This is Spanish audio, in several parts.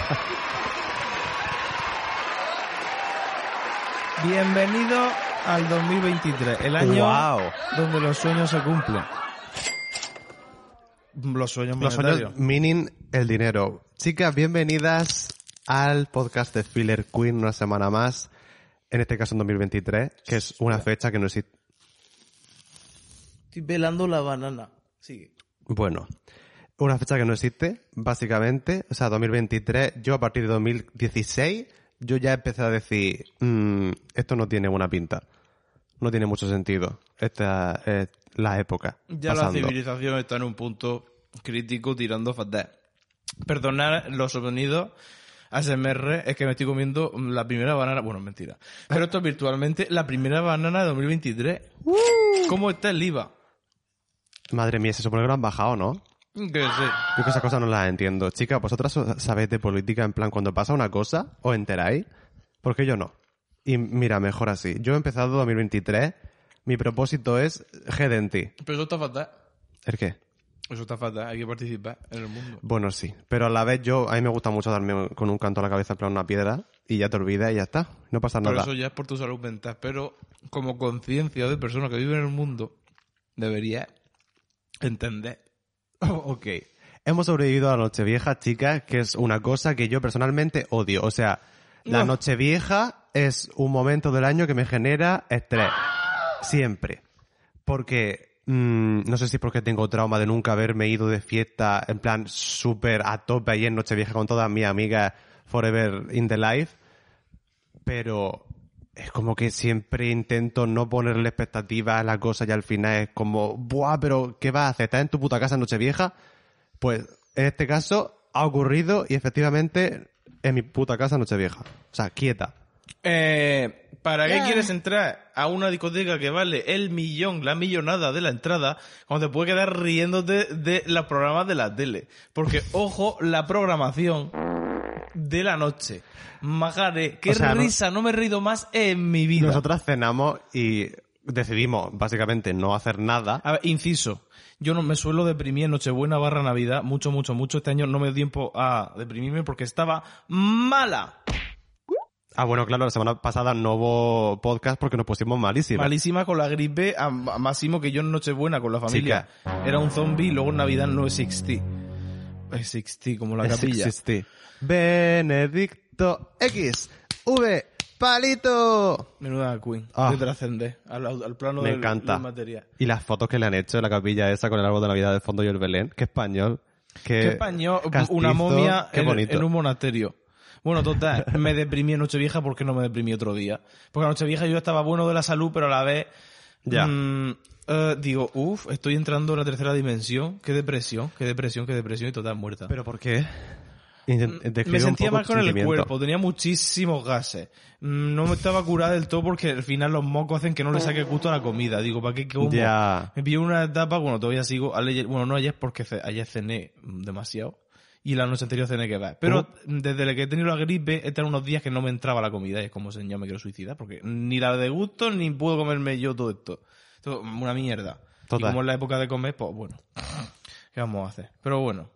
Bienvenido al 2023, el año Wow. donde los sueños se cumplen. Los sueños Los sueños meaning el dinero. Chicas, bienvenidas al podcast de Filler Queen una semana más. En este caso en 2023, que es una fecha que no existe. Estoy pelando la banana. Sigue. Bueno, una fecha que no existe, básicamente. O sea, 2023, yo a partir de 2016, yo ya empecé a decir, "Mm, esto no tiene buena pinta. No tiene mucho sentido. Esta es la época. Ya la civilización está en un punto crítico tirando fatal. Perdonar los sonidos ASMR, es que me estoy comiendo la primera banana. Bueno, mentira. Pero esto es virtualmente la primera banana de 2023. ¿Cómo está el IVA? Madre mía, se supone que lo han bajado, ¿no? Que sé. Yo que esas cosas no las entiendo. Chicas, ¿vosotras sabéis de política en plan cuando pasa una cosa? ¿Os enteráis? Porque yo no. Y mira, mejor así. Yo he empezado 2023. Mi propósito es ti. Pero eso está fatal. ¿El qué? Eso está fatal. Hay que participar en el mundo. Bueno, sí. Pero a la vez yo, a mí me gusta mucho darme con un canto a la cabeza en plan una piedra y ya te olvidas y ya está. No pasa Pero nada. eso ya es por tu salud mental. Pero como conciencia de persona que vive en el mundo, debería entender. ok. Hemos sobrevivido a la Nochevieja, chicas, que es una cosa que yo personalmente odio. O sea, la No. Nochevieja es un momento del año que me genera estrés. Siempre. Porque, mm, no sé si es porque tengo trauma de nunca haberme ido de fiesta en plan súper a tope ahí en Nochevieja con todas mis amigas forever in the life. Pero es como que siempre intento no ponerle expectativas a la cosa y al final es como, buah, pero ¿qué vas a hacer? ¿Estás en tu puta casa Nochevieja? Pues en este caso ha ocurrido y efectivamente en mi puta casa Nochevieja. O sea, quieta. Eh, ¿Para qué quieres entrar a una discoteca que vale el millón, la millonada de la entrada, cuando te puedes quedar riéndote de los programas de la tele? Porque, ojo, la programación de la noche. Majare, qué O sea, no- risa, no me he reído más en mi vida. Nosotras cenamos y decidimos básicamente no hacer nada. A ver, inciso. Yo no me suelo deprimir en Nochebuena barra Navidad, mucho, mucho, mucho. Este año no me dio tiempo a deprimirme porque estaba mala. Ah, bueno, claro, la semana pasada no hubo podcast porque nos pusimos malísimos. Malísima con la gripe, a, a máximo que yo en Nochebuena con la familia. Era un zombie y luego en Navidad no existí. Existí como la capilla. Existe. Benedicto X V Palito. Menuda Queen. Ah. De trascender al, al plano Me del, encanta. del material. Y las fotos que le han hecho en la capilla esa con el árbol de Navidad de fondo y el Belén. Qué español. Qué, Qué español, castizo, una momia Qué en, bonito. en un monasterio. Bueno, total, me deprimí en Nochevieja porque no me deprimí otro día. Porque en Nochevieja yo estaba bueno de la salud, pero a la vez Ya. mm, eh, digo, uff, estoy entrando en la tercera dimensión. Qué depresión, qué depresión, qué depresión y total muerta. ¿Pero por qué? Mm, me sentía mal con el cuerpo, tenía muchísimos gases. Mm, No me estaba curada del todo porque al final los mocos hacen que no le saque gusto a la comida. Digo, ¿para qué como? Me pilló una etapa, bueno, todavía sigo, ayer- bueno, no ayer porque ayer cené demasiado y la noche anterior cené que ver. Pero desde que he tenido la gripe, he tenido unos días que no me entraba la comida y es como, señor, me quiero suicidar porque ni la de gusto ni puedo comerme yo todo esto. Esto, una mierda. Y como es la época de comer, pues bueno, ¿qué vamos a hacer? Pero bueno,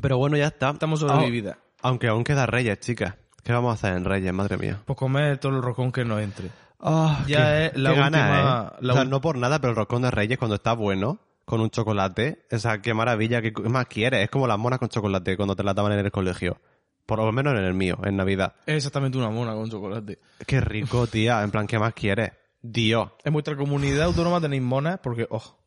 Pero bueno, ya está. estamos sobrevividas. Aunque aún queda Reyes, chicas. ¿Qué vamos a hacer en Reyes, madre mía? Pues comer todo el roscón que nos entre. Ah, Ya qué- es la última- ¿eh? la o sea, no por nada, pero el roscón de Reyes cuando está bueno, con un chocolate, o sea, qué maravilla, qué más quieres. Es como las monas con chocolate cuando te las daban en el colegio. Por lo menos en el mío, en Navidad. Es exactamente una mona con chocolate. Qué rico, tía. En plan, ¿qué más quieres? Dios. En vuestra comunidad autónoma tenéis monas porque, ojo,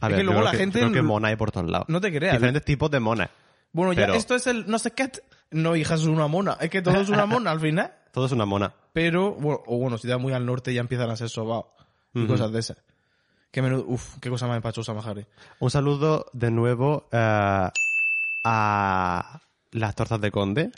A Es ver, que luego la que, gente creo que n- mona hay por todos lados. no te creas. Diferentes tipos de monas. Bueno, ya esto es el no sé qué. No, hija, es una mona. Es que todo es una mona al final. Todo es una mona. Pero, bueno, o bueno, si te vas muy al norte ya empiezan a ser sobados. Y cosas de esas. Qué menudo, uf, qué cosa más empachosa, majare. Un saludo de nuevo eh, a las tortas de conde.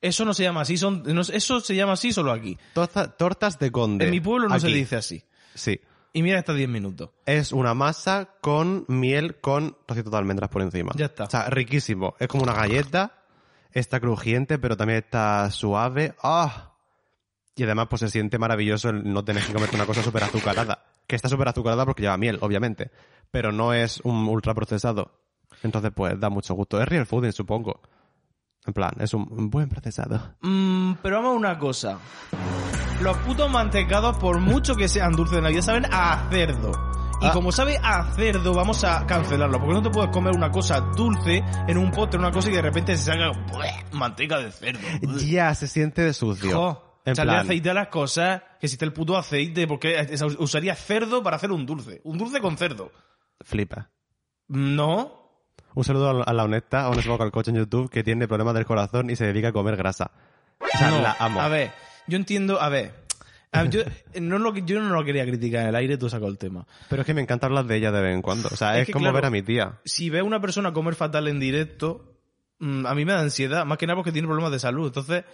Eso no se llama así, son, no- eso se llama así solo aquí. Torta- tortas de conde. En mi pueblo no se dice así. Sí. Y mira, está 10 minutos. Es una masa con miel con trocitos de almendras por encima. Ya está. O sea, riquísimo. Es como una galleta. Está crujiente, pero también está suave. ¡Ah! Y además, pues se siente maravilloso el no tener que comerte una cosa súper azucarada. Que está súper azucarada porque lleva miel, obviamente. Pero no es un ultraprocesado. Entonces, pues da mucho gusto. Es real fooding, supongo. En plan, es un buen procesado. Mm, pero vamos a una cosa. Los putos mantecados, por mucho que sean dulces de Navidad, saben a cerdo. Y Ah. como sabe a cerdo, vamos a cancelarlo. Porque no te puedes comer una cosa dulce en un postre, una cosa y de repente se salga manteca de cerdo. Ya, se siente sucio. Jo, en echarle plan, aceite a las cosas, que existe el puto aceite, porque usaría cerdo para hacer un dulce. Un dulce con cerdo. flipa. No. Un saludo a la- honesta, a un al coche en YouTube que tiene problemas del corazón y se dedica a comer grasa. O sea, no. la amo. A ver, yo entiendo, a ver. a ver, yo, no lo, yo no lo quería criticar en el aire, tú sacas el tema. Pero es que me encanta hablar de ella de vez en cuando. O sea, Es es, que, como claro, ver a mi tía. si ve a una persona comer fatal en directo, mm, a mí me da ansiedad, más que nada porque tiene problemas de salud. Entonces,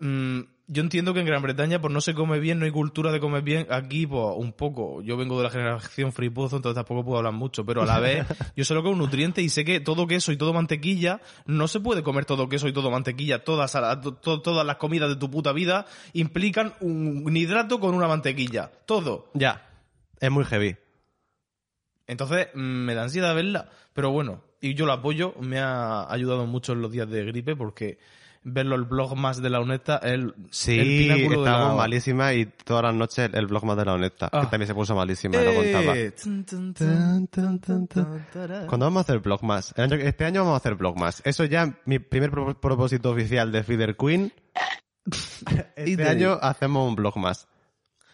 mm, yo entiendo que en Gran Bretaña pues no se come bien, no hay cultura de comer bien. Aquí, pues, un poco. Yo vengo de la generación fripozo, entonces tampoco puedo hablar mucho, pero a la vez, yo sé lo que es un nutriente y sé que todo queso y todo mantequilla, no se puede comer todo queso y todo mantequilla. Todas, to- todas las comidas de tu puta vida implican un, un hidrato con una mantequilla. Todo. Ya. Es muy heavy. Entonces, mm, me da ansiedad verla. Pero bueno, y yo lo apoyo. Me ha ayudado mucho en los días de gripe porque verlo el blog más de la honesta es el, Sí, el pináculo de estábamos la... malísimas y todas las noches el blog más de la honesta, Ah. que también se puso malísima, lo contaba. Eh, tun, tará. ¿Cuándo vamos a hacer blog más? El año- este año vamos a hacer blog más. Eso ya, mi primer pro- propósito oficial de Feeder Queen. Este te- año hacemos un blog más.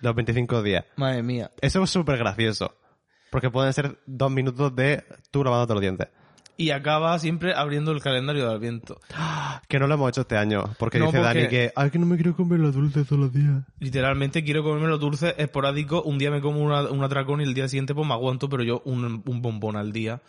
Los 25 días. Madre mía. Eso es súper gracioso. Porque pueden ser dos minutos de tú lavándote los dientes. Y acaba siempre abriendo el calendario del viento. Que no lo hemos hecho este año. Porque No, dice porque- Dani que, ay, que no me quiero comer los dulces todos los días. Literalmente quiero comerme los dulces esporádicos. Un día me como una, un atracón y el día siguiente pues me aguanto, pero yo un, un bombón al día.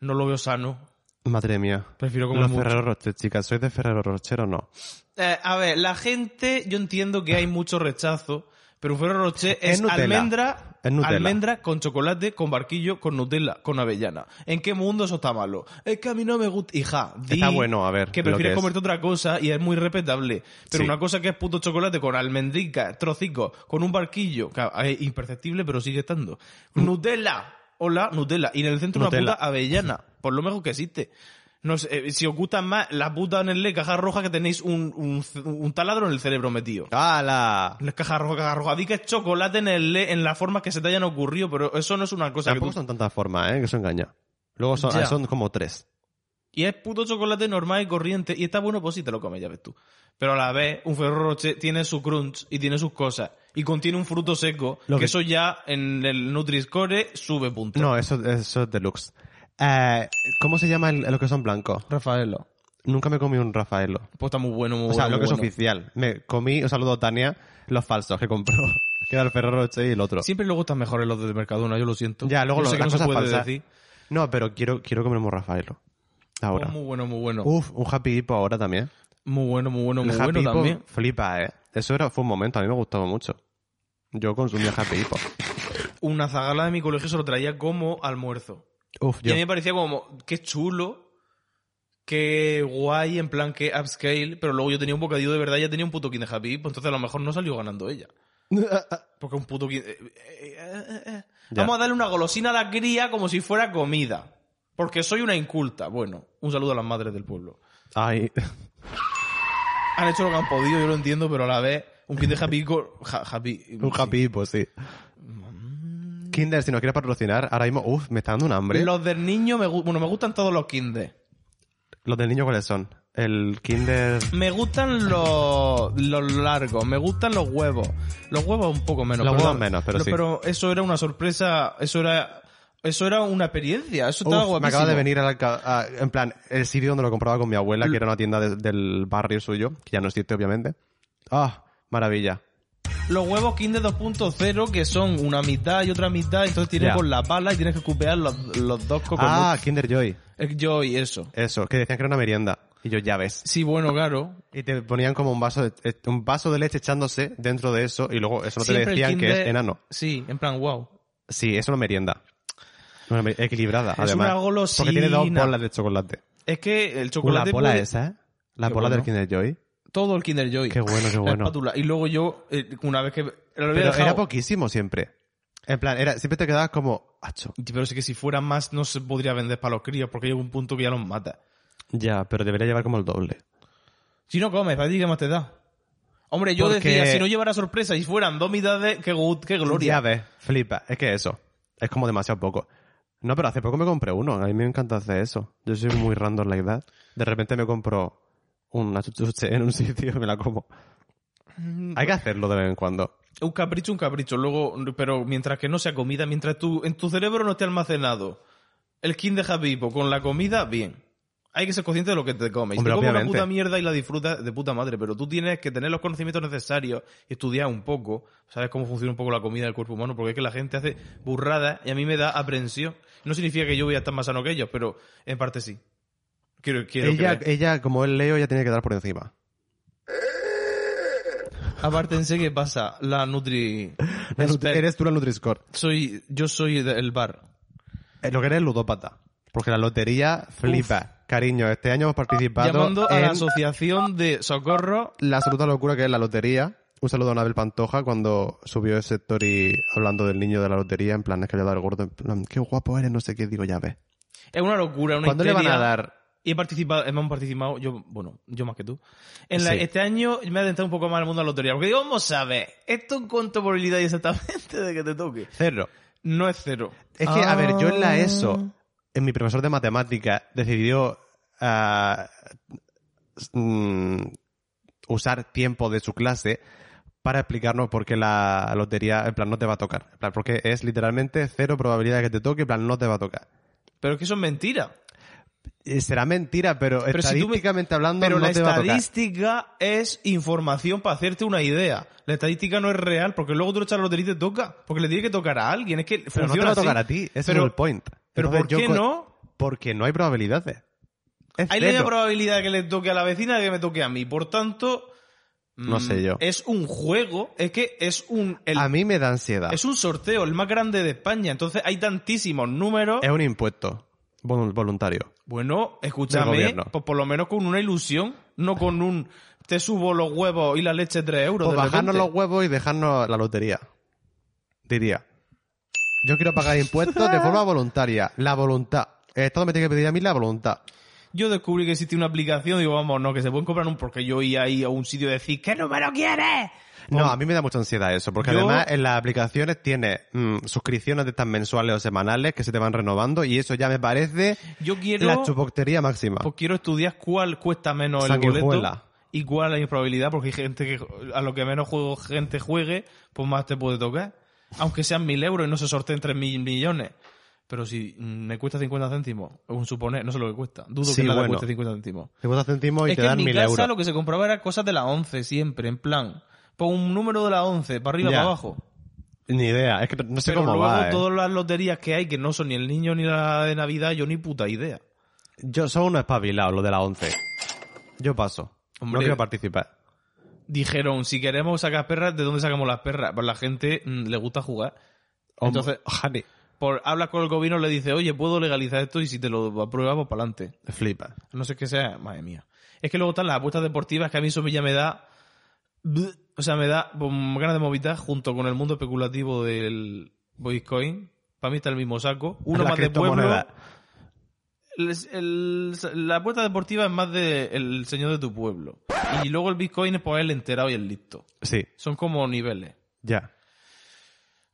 No lo veo sano. Madre mía. Prefiero comer Los mucho. Ferrero Rocher, chicas. ¿Sois de Ferrero Rocher o no? Eh, a ver, la gente, yo entiendo que hay mucho rechazo, pero un Ferrero Rocher Es es, almendra, almendra con chocolate, con barquillo, con Nutella, con avellana. ¿En qué mundo eso está malo? Es que a mí no me gusta. Hija, di Está bueno, a ver, Que que prefieres es. comerte otra cosa y es muy respetable. Pero Sí. una cosa que es puto chocolate con almendrica, trocico, con un barquillo, que es imperceptible, pero sigue estando. Nutella. Hola, Nutella. Y en el centro Mm. Nutella. una puta avellana. Por lo mejor que existe. No sé, eh, si os gustan más la puta en el caja roja que tenéis un, un, un taladro en el cerebro metido. ¡Hala! La caja roja, caja roja. Di que es chocolate en el en las formas que se te hayan ocurrido, pero eso no es una cosa que Tampoco tú- son tantas formas, ¿eh? Que eso engaña. Luego son, son como tres. Y es puto chocolate normal y corriente. Y está bueno, pues sí te lo comes, ya ves tú. Pero a la vez, un Ferrero Rocher tiene su crunch y tiene sus cosas. Y contiene un fruto seco. Lo que, que- eso ya en el Nutri-Score sube punto. No, eso, eso es deluxe. Eh, ¿Cómo se llama el, lo que son blancos? Rafaelo. Nunca me comí un Rafaelo. Pues está muy bueno, muy O sea, bueno. lo que es bueno. oficial. Me comí, un saludo a Tania, los falsos que compró. que era el Ferrero Rocher y el otro. Siempre le gustan mejores los de Mercadona, yo lo siento. Ya, luego Yo lo- sé que las no se cosas puede falsas. decir. No, pero quiero, quiero comerme un Rafaelo. Ahora. Pues muy bueno, muy bueno. Uf, un Happy Hippo ahora también. Muy bueno, muy bueno, El muy Happy bueno Hippo también. flipa, eh. Eso era, fue un momento, a mí me gustaba mucho. Yo consumía Happy Hippo. Una zagala de mi colegio se lo traía como almuerzo. Uf, Y a mí me parecía como, qué chulo, qué guay, en plan, qué upscale, pero luego yo tenía un bocadillo de verdad ya tenía un puto King de Happy, pues entonces a lo mejor no salió ganando ella. Porque un puto King... eh, eh, eh. Vamos a darle una golosina a la cría como si fuera comida. Porque soy una inculta. Bueno, un saludo a las madres del pueblo. Ay. Han hecho lo que han podido, yo lo entiendo, pero a la vez, un King de Happy... happy Un. Happy Hippo, sí. Kinder, si nos quieres patrocinar, ahora mismo, uf, me está dando un hambre. Los del niño, me, gu- bueno, me gustan todos los Kinder. Los del niño, ¿cuáles son? El Kinder. Me gustan los, los largos, me gustan los huevos. Los huevos un poco menos. Los pero huevos menos, pero sí. Pero eso era una sorpresa, eso era Eso era una experiencia, eso estaba Uf, me guapísimo. acaba de venir al ca- a- en plan, el sitio donde lo compraba con mi abuela, que era una tienda de- del barrio suyo, que ya no existe, obviamente. Ah, maravilla. Los huevos Kinder 2.0 que son una mitad y otra mitad, entonces tienes con la pala y tienes que cupear los, los dos cocos. Ah, Kinder Joy. Yo y eso. Eso, que decían que era una merienda. Y yo, ya ves. Sí, bueno, claro. Y te ponían como un vaso de, eh, un vaso de leche echándose dentro de eso y luego eso no te Siempre decían que es enano. Sí, en plan, wow. Sí, es una merienda. Una me- equilibrada, Es además. una golosina. Porque tiene dos bolas de chocolate. Es que el chocolate la bola puede- esa, ¿eh? La bola del. Kinder Joy. Todo el Kinder Joy. Qué bueno, qué La bueno. espátula. Y luego yo, eh, una vez que lo Pero dejado- era poquísimo siempre. En plan, era, siempre te quedabas como, acho. Pero sí que si fuera más no se podría vender para los críos porque llega un punto que ya los mata. Ya, pero debería llevar como el doble. Si no comes, ¿para ti qué más te da? Hombre, yo Porque- decía, si no llevara sorpresa y fueran dos mitades, qué, gu- qué gloria. Ya ves, flipa. Es que eso. Es como demasiado poco. No, pero hace poco me compré uno. A mí me encanta hacer eso. Yo soy muy random like that. De repente me compro una chuchuche en un sitio y me la como. Hay que hacerlo de vez en cuando. Un capricho, un capricho. Luego, pero mientras que no sea comida, mientras tu, en tu cerebro no esté almacenado el Kinder Habibo con la comida, bien. Hay que ser consciente de lo que te comes. Y Hombre, te comes una puta mierda y la disfrutas de puta madre, pero tú tienes que tener los conocimientos necesarios y estudiar un poco, sabes cómo funciona un poco la comida del cuerpo humano, porque es que la gente hace burradas y a mí me da aprensión. No significa que yo voy a estar más sano que ellos, pero en parte sí. Quiero, quiero Ella, creer. ella, como es Leo, ya tiene que dar por encima. Apártense que pasa la Nutri... La nutri- Expert. Eres tú la Nutri-Score. Soy, yo soy el bar. Eh, Lo que eres ludópata. Porque la lotería flipa. Cariño, este año hemos participado Llamando a en la asociación de socorro. la absoluta locura que es la lotería. Un saludo a Anabel Pantoja cuando subió ese story hablando del niño de la lotería. En plan, es que le da el gordo. En plan, qué guapo eres, no sé qué. Digo, ya ves. Es una locura, una ¿Cuándo le van a histeria. dar? Y he participado, hemos participado, yo, bueno, yo más que tú. En la- Sí. este año me ha adentrado un poco más el mundo de la lotería. Porque digo, vamos a ver, esto en cuánto probabilidad exactamente de que te toque. Cero. No es cero. Es que, a ver, yo en la Ah. ESO, en mi profesor de matemáticas, decidió ah, mm, usar tiempo de su clase para explicarnos por qué la lotería, en plan, no te va a tocar. En plan, porque es literalmente cero probabilidad de que te toque, en plan, no te va a tocar. Pero es que eso es mentira. Será mentira, pero, Pero si tú me- estadísticamente hablando Pero no la te va a tocar. estadística es información para hacerte una idea. La estadística no es real porque luego tú le echas la lotería y te toca. Porque le tiene que tocar a alguien. Es que Pero no te funciona va a tocar así. a ti, ese Pero- es el point. Pero Entonces, ¿por qué no? Porque no hay probabilidades. Es Hay la probabilidad de que le toque a la vecina de que me toque a mí. Por tanto, No mm, sé yo. Es un juego, es que es un el- A mí me da ansiedad. es un sorteo, el más grande de España. Entonces hay tantísimos números. Es un impuesto voluntario. Bueno, escúchame, pues por lo menos con una ilusión, no con un te subo los huevos y la leche 3 euros. Pues de bajarnos repente. los huevos y dejarnos la lotería. Diría. Yo quiero pagar impuestos de forma voluntaria. La voluntad. El Estado me tiene que pedir a mí la voluntad. Yo descubrí que existe una aplicación, digo, vamos, no, que se pueden comprar un, porque yo iba ahí a un sitio y decir, ¿qué número quieres? No, a mí me da mucha ansiedad eso, porque Yo- además en las aplicaciones tiene mm, suscripciones de estas mensuales o semanales que se te van renovando y eso ya me parece Yo quiero, la chupoctería máxima. pues quiero estudiar cuál cuesta menos el boleto y cuál es la probabilidad, porque hay gente que, a lo que menos juego gente juegue, pues más te puede tocar. Aunque sean mil euros y no se sorteen tres mil millones. Pero si mm, me cuesta 50 céntimos, un suponer, no sé lo que cuesta. Dudo Sí, que nada bueno. cueste 50 céntimos. 50 céntimos y es te que en dan mi mil casa euros. lo que se compraba era cosas de la 11 siempre, en plan, pon un número de la 11, para arriba, Ya. para abajo. Ni idea, es que no sé Pero cómo luego va. eh. todas las loterías que hay, que no son ni el niño ni la de Navidad, yo ni puta idea. Yo soy uno espabilado, lo de la 11. Yo paso. Hombre. No quiero participar. Dijeron, si queremos sacar perras, ¿de dónde sacamos las perras? Pues la gente mm, le gusta jugar. Entonces, Jani, por, habla con el gobierno, le dice, oye, puedo legalizar esto y si te lo apruebas, pues para adelante. flipa. No sé qué sea, madre mía. Es que luego están las apuestas deportivas que a mí eso ya me da. O sea, me da ganas de movitar junto con el mundo especulativo del Bitcoin. Para mí está el mismo saco. Uno La más de pueblo. El- el- la apuesta deportiva es más de el señor de tu pueblo. Y luego el Bitcoin es por el enterado y el listo. Sí, Son como niveles. ya.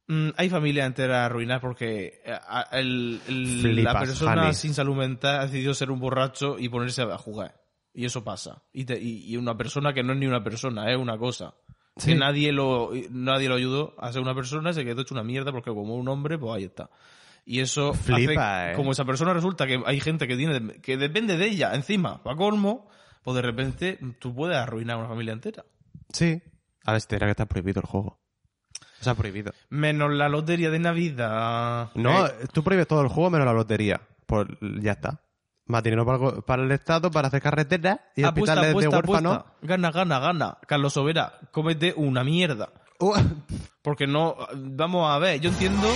Mm, hay familias enteras arruinadas porque eh, a- el- el- Flipas, la persona sin salud mental ha decidido ser un borracho y ponerse a jugar. Y eso pasa. Y, te- y- y una persona que no es ni una persona, es una cosa. Sí. Que nadie lo, nadie lo ayudó a ser una persona y se quedó hecho una mierda porque como un hombre, pues ahí está. Y eso Flipa, hace, ¿eh? como esa persona resulta que hay gente que tiene, que depende de ella, encima, para colmo, pues de repente tú puedes arruinar a una familia entera. Sí. A ver, este era que está prohibido el juego. Sea, prohibido. Menos la lotería de Navidad. No, Eh, tú prohíbes todo el juego menos la lotería. Pues ya está. Más dinero para, el go- para el Estado, para hacer carreteras y apuesta, hospitales apuesta, de huérfanos. Gana, gana, gana. Carlos Sobera, cómete una mierda. Uh, Porque no, vamos a ver, yo entiendo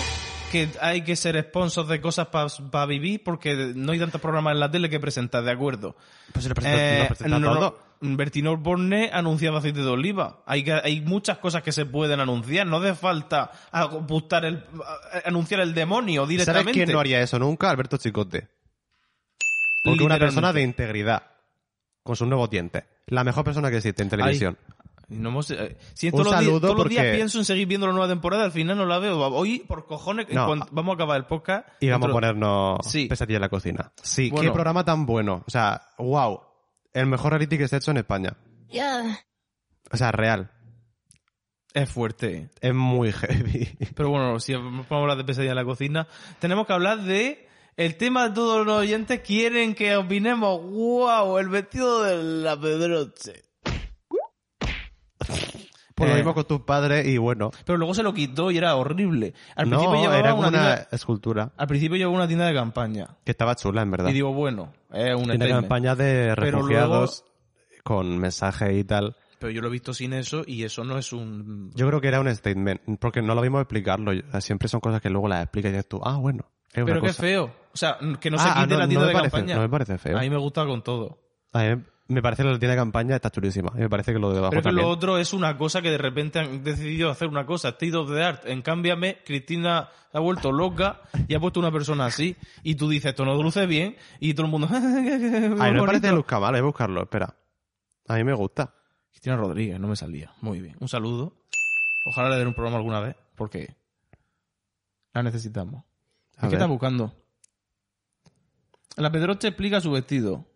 que hay que ser sponsors de cosas para vivir porque no hay tantos programas en la tele que presentar, de acuerdo. pues se lo presenta, Eh, presenta no, todo. No, Bertino Borne anunciaba aceite de oliva. Hay, que, hay muchas cosas que se pueden anunciar. No hace falta apuntar el, a- anunciar el demonio ¿Sabes directamente. quién no haría eso nunca? Alberto Chicote. Porque una persona de integridad. Con sus nuevos dientes. La mejor persona que existe en televisión. Y No hemos, eh, si Un todos, los, días, los porque- pienso en seguir viendo la nueva temporada, al final no la veo. Hoy, por cojones, No. vamos a acabar el podcast. Y vamos a ponernos Sí. pesadilla en la cocina. Sí, Bueno. qué programa tan bueno. O sea, wow. El mejor reality que se ha hecho en España. O sea, real. Es fuerte. Es muy heavy. Pero bueno, si vamos a hablar de pesadilla en la cocina, tenemos que hablar de el tema de todos los oyentes quieren que opinemos. ¡Wow! El vestido de la Pedroche. Eh. lo mismo con tus padres y bueno. Pero luego se lo quitó y era horrible. Al principio no, llevaba era una, como una tienda, escultura. al principio llevaba una tienda de campaña. Que estaba chula, en verdad. Y digo, bueno, es un Tiene statement. campaña de refugiados con mensajes y tal. Pero yo lo he visto sin eso y eso no es un... Yo creo que era un statement, porque no lo vimos explicarlo. Siempre son cosas que luego las explicas y dices tú, ah, bueno. Es una Pero qué feo. O sea, que no Ah, se ah, quite no, la tienda de parece- campaña. no me parece feo. A mí me gusta con todo. A mí me parece que la tienda de campaña está chulísima. Y me parece que lo de debajo Pero es que también. lo otro es una cosa que de repente han decidido hacer una cosa, State of the Art. En cámbiame, Cristina se ha vuelto loca y ha puesto una persona así. Y tú dices, esto no luce bien. Y todo el mundo... A mí no me parece luzca mal, hay que buscarlo, espera. A mí me gusta. Cristina Rodríguez, no me salía. Muy bien. Un saludo. Ojalá le den un programa alguna vez, porque la necesitamos. A ¿Qué estás buscando? La Pedroche explica su vestido.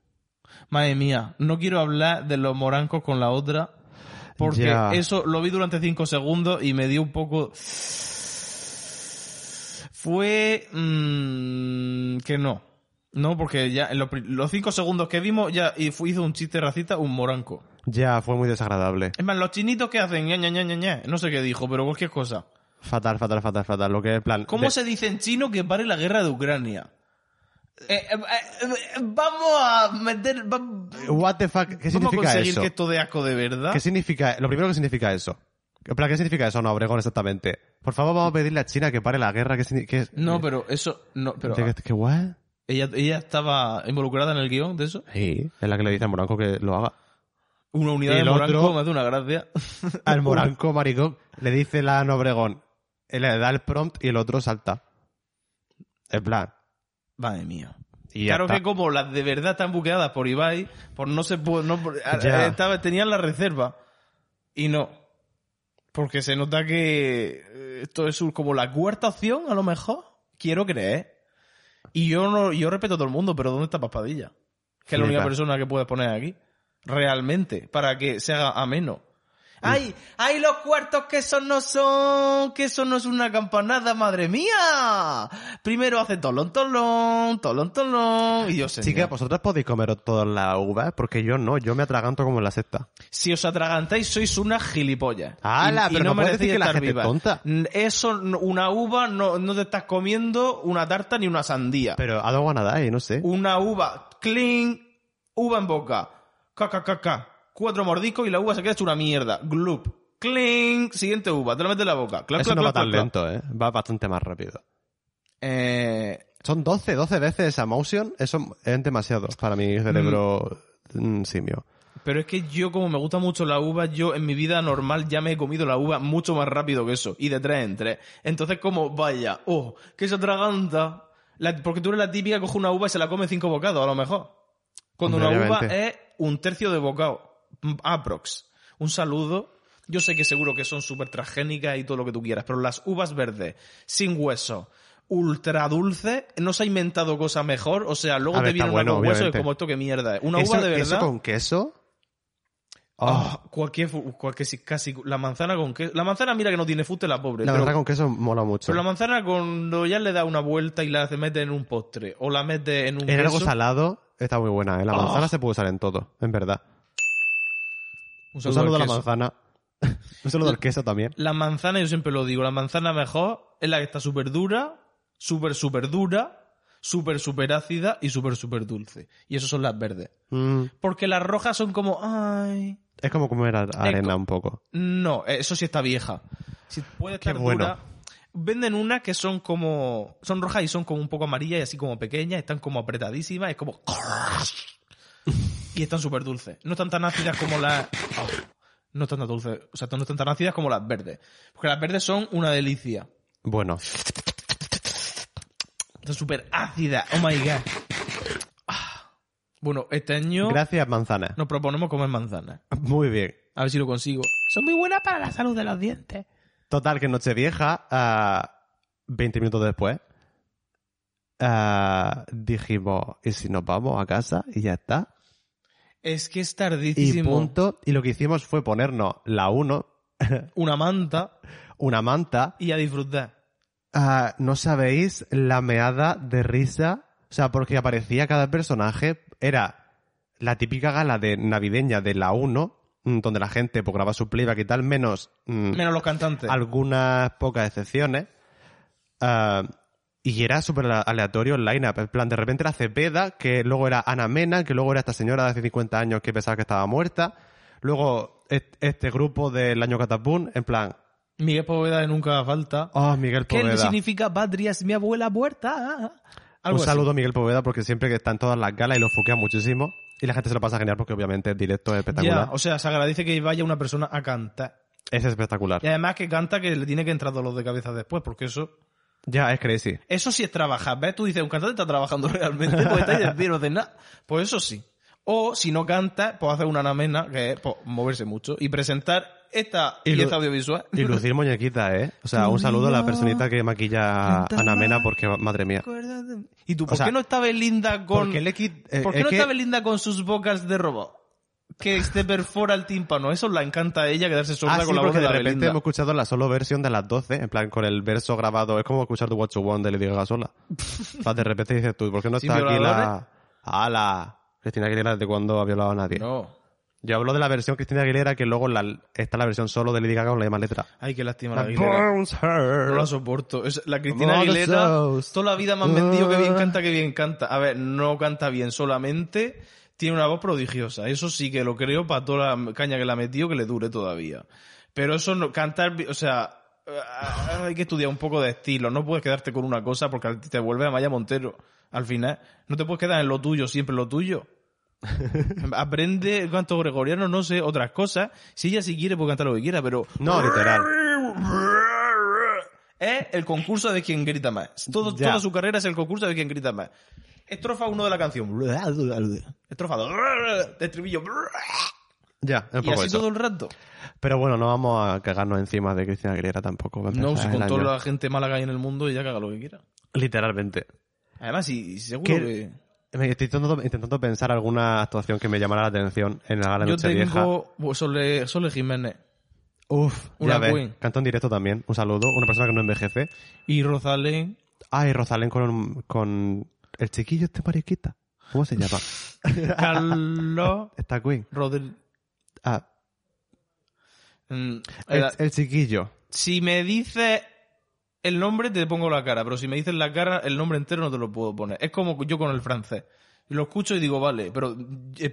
Madre mía, no quiero hablar de los morancos con la otra, porque Ya. eso lo vi durante cinco segundos y me dio un poco... Fue... mm, que no. No, porque ya en los, cinco segundos que vimos ya hizo un chiste racista un moranco. Ya, fue muy desagradable. Es más, los chinitos que hacen, ña, ña, ña, ña, no sé qué dijo, pero cualquier cosa. Fatal, fatal, fatal, fatal. Lo que es en plan. ¿Cómo de- se dice en chino que pare la guerra de Ucrania? Eh, eh, eh, vamos a meter... va- What the fuck? ¿Qué vamos a significa conseguir eso? que esto dé asco de verdad. ¿Qué significa? Lo primero que significa eso. En plan, ¿qué significa eso, no, Obregón, exactamente? Por favor, vamos a pedirle a China que pare la guerra. ¿Qué qué- No, pero eso... No, pero... ¿Qué, qué, qué what? Ella, ella estaba involucrada en el guion de eso. Sí, es la que le dice a Moranco que lo haga. Una unidad de moranco otro- me hace una gracia. Al Moranco, maricón, le dice la Ana Obregón. Él le da el prompt y el otro salta. En plan. Madre mía. Y claro que como las de verdad están buqueadas por Ibai, por no se puede, no, estaba, tenían la reserva. Y no. Porque se nota que eh, esto es como la cuarta opción, a lo mejor. Quiero creer. Y yo no, yo respeto a todo el mundo, pero ¿dónde está Paspadilla? Que es la única persona que puedes poner aquí. Realmente. Para que se haga ameno. ¡Ay! ¡Ay, los cuartos que eso no son! ¡Que eso no es una campanada, madre mía! Primero hace tolón, tolón, tolón, tolón. Y yo sé. Chicas, vosotras podéis comer todas las uvas, porque yo no, yo me atraganto como en la secta. Si os atragantáis, sois unas gilipollas. ¡Hala! Pero no puedes merecéis decir que la gente tonta. Eso, no- una uva, no, no te estás comiendo una tarta ni una sandía. Pero don't wanna die, no sé. Una uva, clean, uva en boca. Caca, caca. Cuatro mordiscos y la uva se queda hecha una mierda. Gloop. Clean. Siguiente uva. Te la metes en la boca. Clac, Eso no va clac, tan lento, ¿eh? Va bastante más rápido. Eh, Son 12, 12 veces esa motion. Eso es demasiado para mi cerebro mm, simio. pero es que yo, como me gusta mucho la uva, yo en mi vida normal ya me he comido la uva mucho más rápido que eso. Y de tres en tres. Entonces, como, vaya, oh, que se atraganta. La- porque tú eres la típica coge una uva y se la come cinco bocados, a lo mejor. Cuando una uva es un tercio de bocado. Aprox. Un saludo. Yo sé que seguro que son súper transgénicas y todo lo que tú quieras, pero las uvas verdes, sin hueso, ultra dulces, no se ha inventado cosa mejor. O sea, luego te viene bueno, con hueso y como esto que mierda. Una Eso- uva de Eso verdad. con queso. Ah, cualquier, fu- cualquier, si- casi, la manzana con queso. La manzana, mira que no tiene fuste, la pobre. La verdad con queso mola mucho. pero la manzana cuando ya le da una vuelta y la hace mete en un postre, o la mete en un En algo salado está muy buena, ¿eh? La Ah. manzana se puede usar en todo, en verdad. Un Un saludo a al la queso. manzana. Un saludo al queso también. La manzana, yo siempre lo digo, la manzana mejor es la que está súper dura, súper, súper dura, súper, súper ácida y súper, súper dulce. Y eso son las verdes. Mm, Porque las rojas son como, ay... es como comer arena un poco. No, eso sí está vieja. Si puede Qué estar bueno. dura. Venden unas que son como. Son rojas y son como un poco amarillas y así como pequeñas, están como apretadísimas, es como. Y están súper dulces. No están tan ácidas como las. Oh, no están tan dulces. O sea, no están tan ácidas como las verdes. Porque las verdes son una delicia. Bueno, Están súper ácidas. Oh my god. Ah. Bueno, este año gracias manzana. nos proponemos comer manzanas. Muy bien. A ver si lo consigo. Son muy buenas para la salud de los dientes. Total, que Nochevieja, ah, 20 minutos después, ah, dijimos, ¿y si nos vamos a casa? Y ya está. Es que es Y tardísimo. punto. Y lo que hicimos fue ponernos la 1, Una manta una manta. y a disfrutar. Ah, no sabéis la meada de risa. O sea, porque aparecía cada personaje. Era la típica gala de navideña de la 1, mm, donde la gente pues, graba su playback y tal, menos mm, Menos los cantantes. algunas pocas excepciones. Ah, y era súper aleatorio el line-up. En plan, de repente era Cepeda, que luego era Ana Mena, que luego era esta señora de hace 50 años que pensaba que estaba muerta. Luego est- este grupo del año Catapún, en plan, Miguel Poveda de nunca falta. oh, Miguel ¿Qué Poveda. significa Patria es mi abuela muerta? Algo Un así. saludo a Miguel Poveda porque siempre que está en todas las galas y lo foquea muchísimo. Y la gente se lo pasa genial porque obviamente el directo es espectacular. Ya, o sea, se agradece que vaya una persona a cantar. Es espectacular. Y además que canta que le tiene que entrar dolor de cabeza después, porque eso... Ya, es crazy. Eso sí es trabajar, ¿ves? Tú dices, un cantante está trabajando realmente, pues está ahí de nada. Pues eso sí. O, si no canta, pues hacer una anamena, que es pues, moverse mucho, y presentar esta Y pieza audiovisual. Y lucir muñequita, ¿eh? O sea, un saludo a la personita que maquilla a Ana Mena porque, madre mía. ¿Y tú, O por sea, qué no está Belinda con... Porque le quit- eh, ¿Por qué es no que- está Belinda con sus vocals de robot? Que te perfora el tímpano. Eso la encanta a ella, quedarse sorda Ah, sí, con la voz de de la repente Belinda. hemos escuchado la solo versión de las 12, en plan con el verso grabado. Es como escuchar The Watch You Want de Lady Gaga sola. o sea, de repente dices tú, ¿por qué no ¿Sin está aquí la... ¡Hala! Cristina Aguilera desde cuando ha violado a nadie. No. Yo hablo de la versión Cristina Aguilera que luego la- está la versión solo de Lady Gaga con la misma letra. Ay, qué lástima la Aguilera. Burns her. No la soporto. Es- la Cristina Aguilera, toda la vida me han vendido que bien canta, que bien canta. A ver, no canta bien solamente, tiene una voz prodigiosa. Eso sí que lo creo para toda la caña que la ha metido que le dure todavía. Pero eso no, cantar, o sea, ah, hay que estudiar un poco de estilo. No puedes quedarte con una cosa porque te vuelves a Maya Montero. Al final, no te puedes quedar en lo tuyo, siempre lo tuyo. Aprende el canto gregoriano, no sé, otras cosas. Si ella si quiere puede cantar lo que quiera, pero No, literal. es el concurso de quien grita más. Todo. Toda su carrera es el concurso de quien grita más. Estrofa 1 de la canción. Estrofa 2. Estribillo. Ya, es un Y poco así eso. todo el rato. Pero bueno, no vamos a cagarnos encima de Cristina Aguilera tampoco. No, si con toda la gente mala que hay en el mundo, ella caga lo que quiera. Literalmente. Además, y, y seguro ¿Qué- que... Me estoy intentando, intentando pensar alguna actuación que me llamara la atención en la gala Yo Nochevieja. tengo pues, Sole, Sole Jiménez Uf, una ya ves. queen. Cantó en directo también. Un saludo. Una persona que no envejece. y Rosalén. Ay, Rosalén con, con el chiquillo este mariquita. ¿Cómo se llama? Carlos Esta queen. Rodríguez. Ah, Mm, el, chiquillo. Si me dices el nombre, te pongo la cara, pero si me dices la cara, el nombre entero no te lo puedo poner. Es como yo con el francés. Lo escucho y digo, vale, pero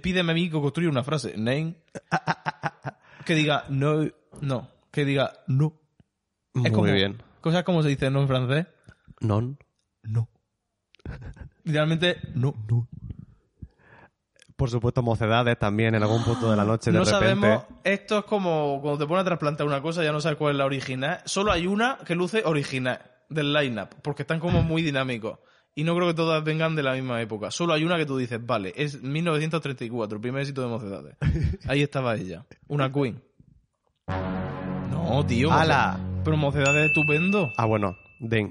pídeme a mí que construya una frase. Name. Que diga no, no. Que diga no. Es Muy como, bien. Cosas como se dice no en francés. Non. No. Literalmente, no. Por supuesto, mocedades también en algún punto de la noche de no repente. sabemos, esto es como cuando te pones a trasplantar una cosa, ya no sabes cuál es la original. Solo hay una que luce original del line-up, porque están como muy dinámicos. Y no creo que todas vengan de la misma época. Solo hay una que tú dices, vale, es 1934, el primer éxito de Mocedades. Ahí estaba ella, una queen. No, tío. ¡Hala! Pero Mocedades es estupendo. Ah, bueno. Den.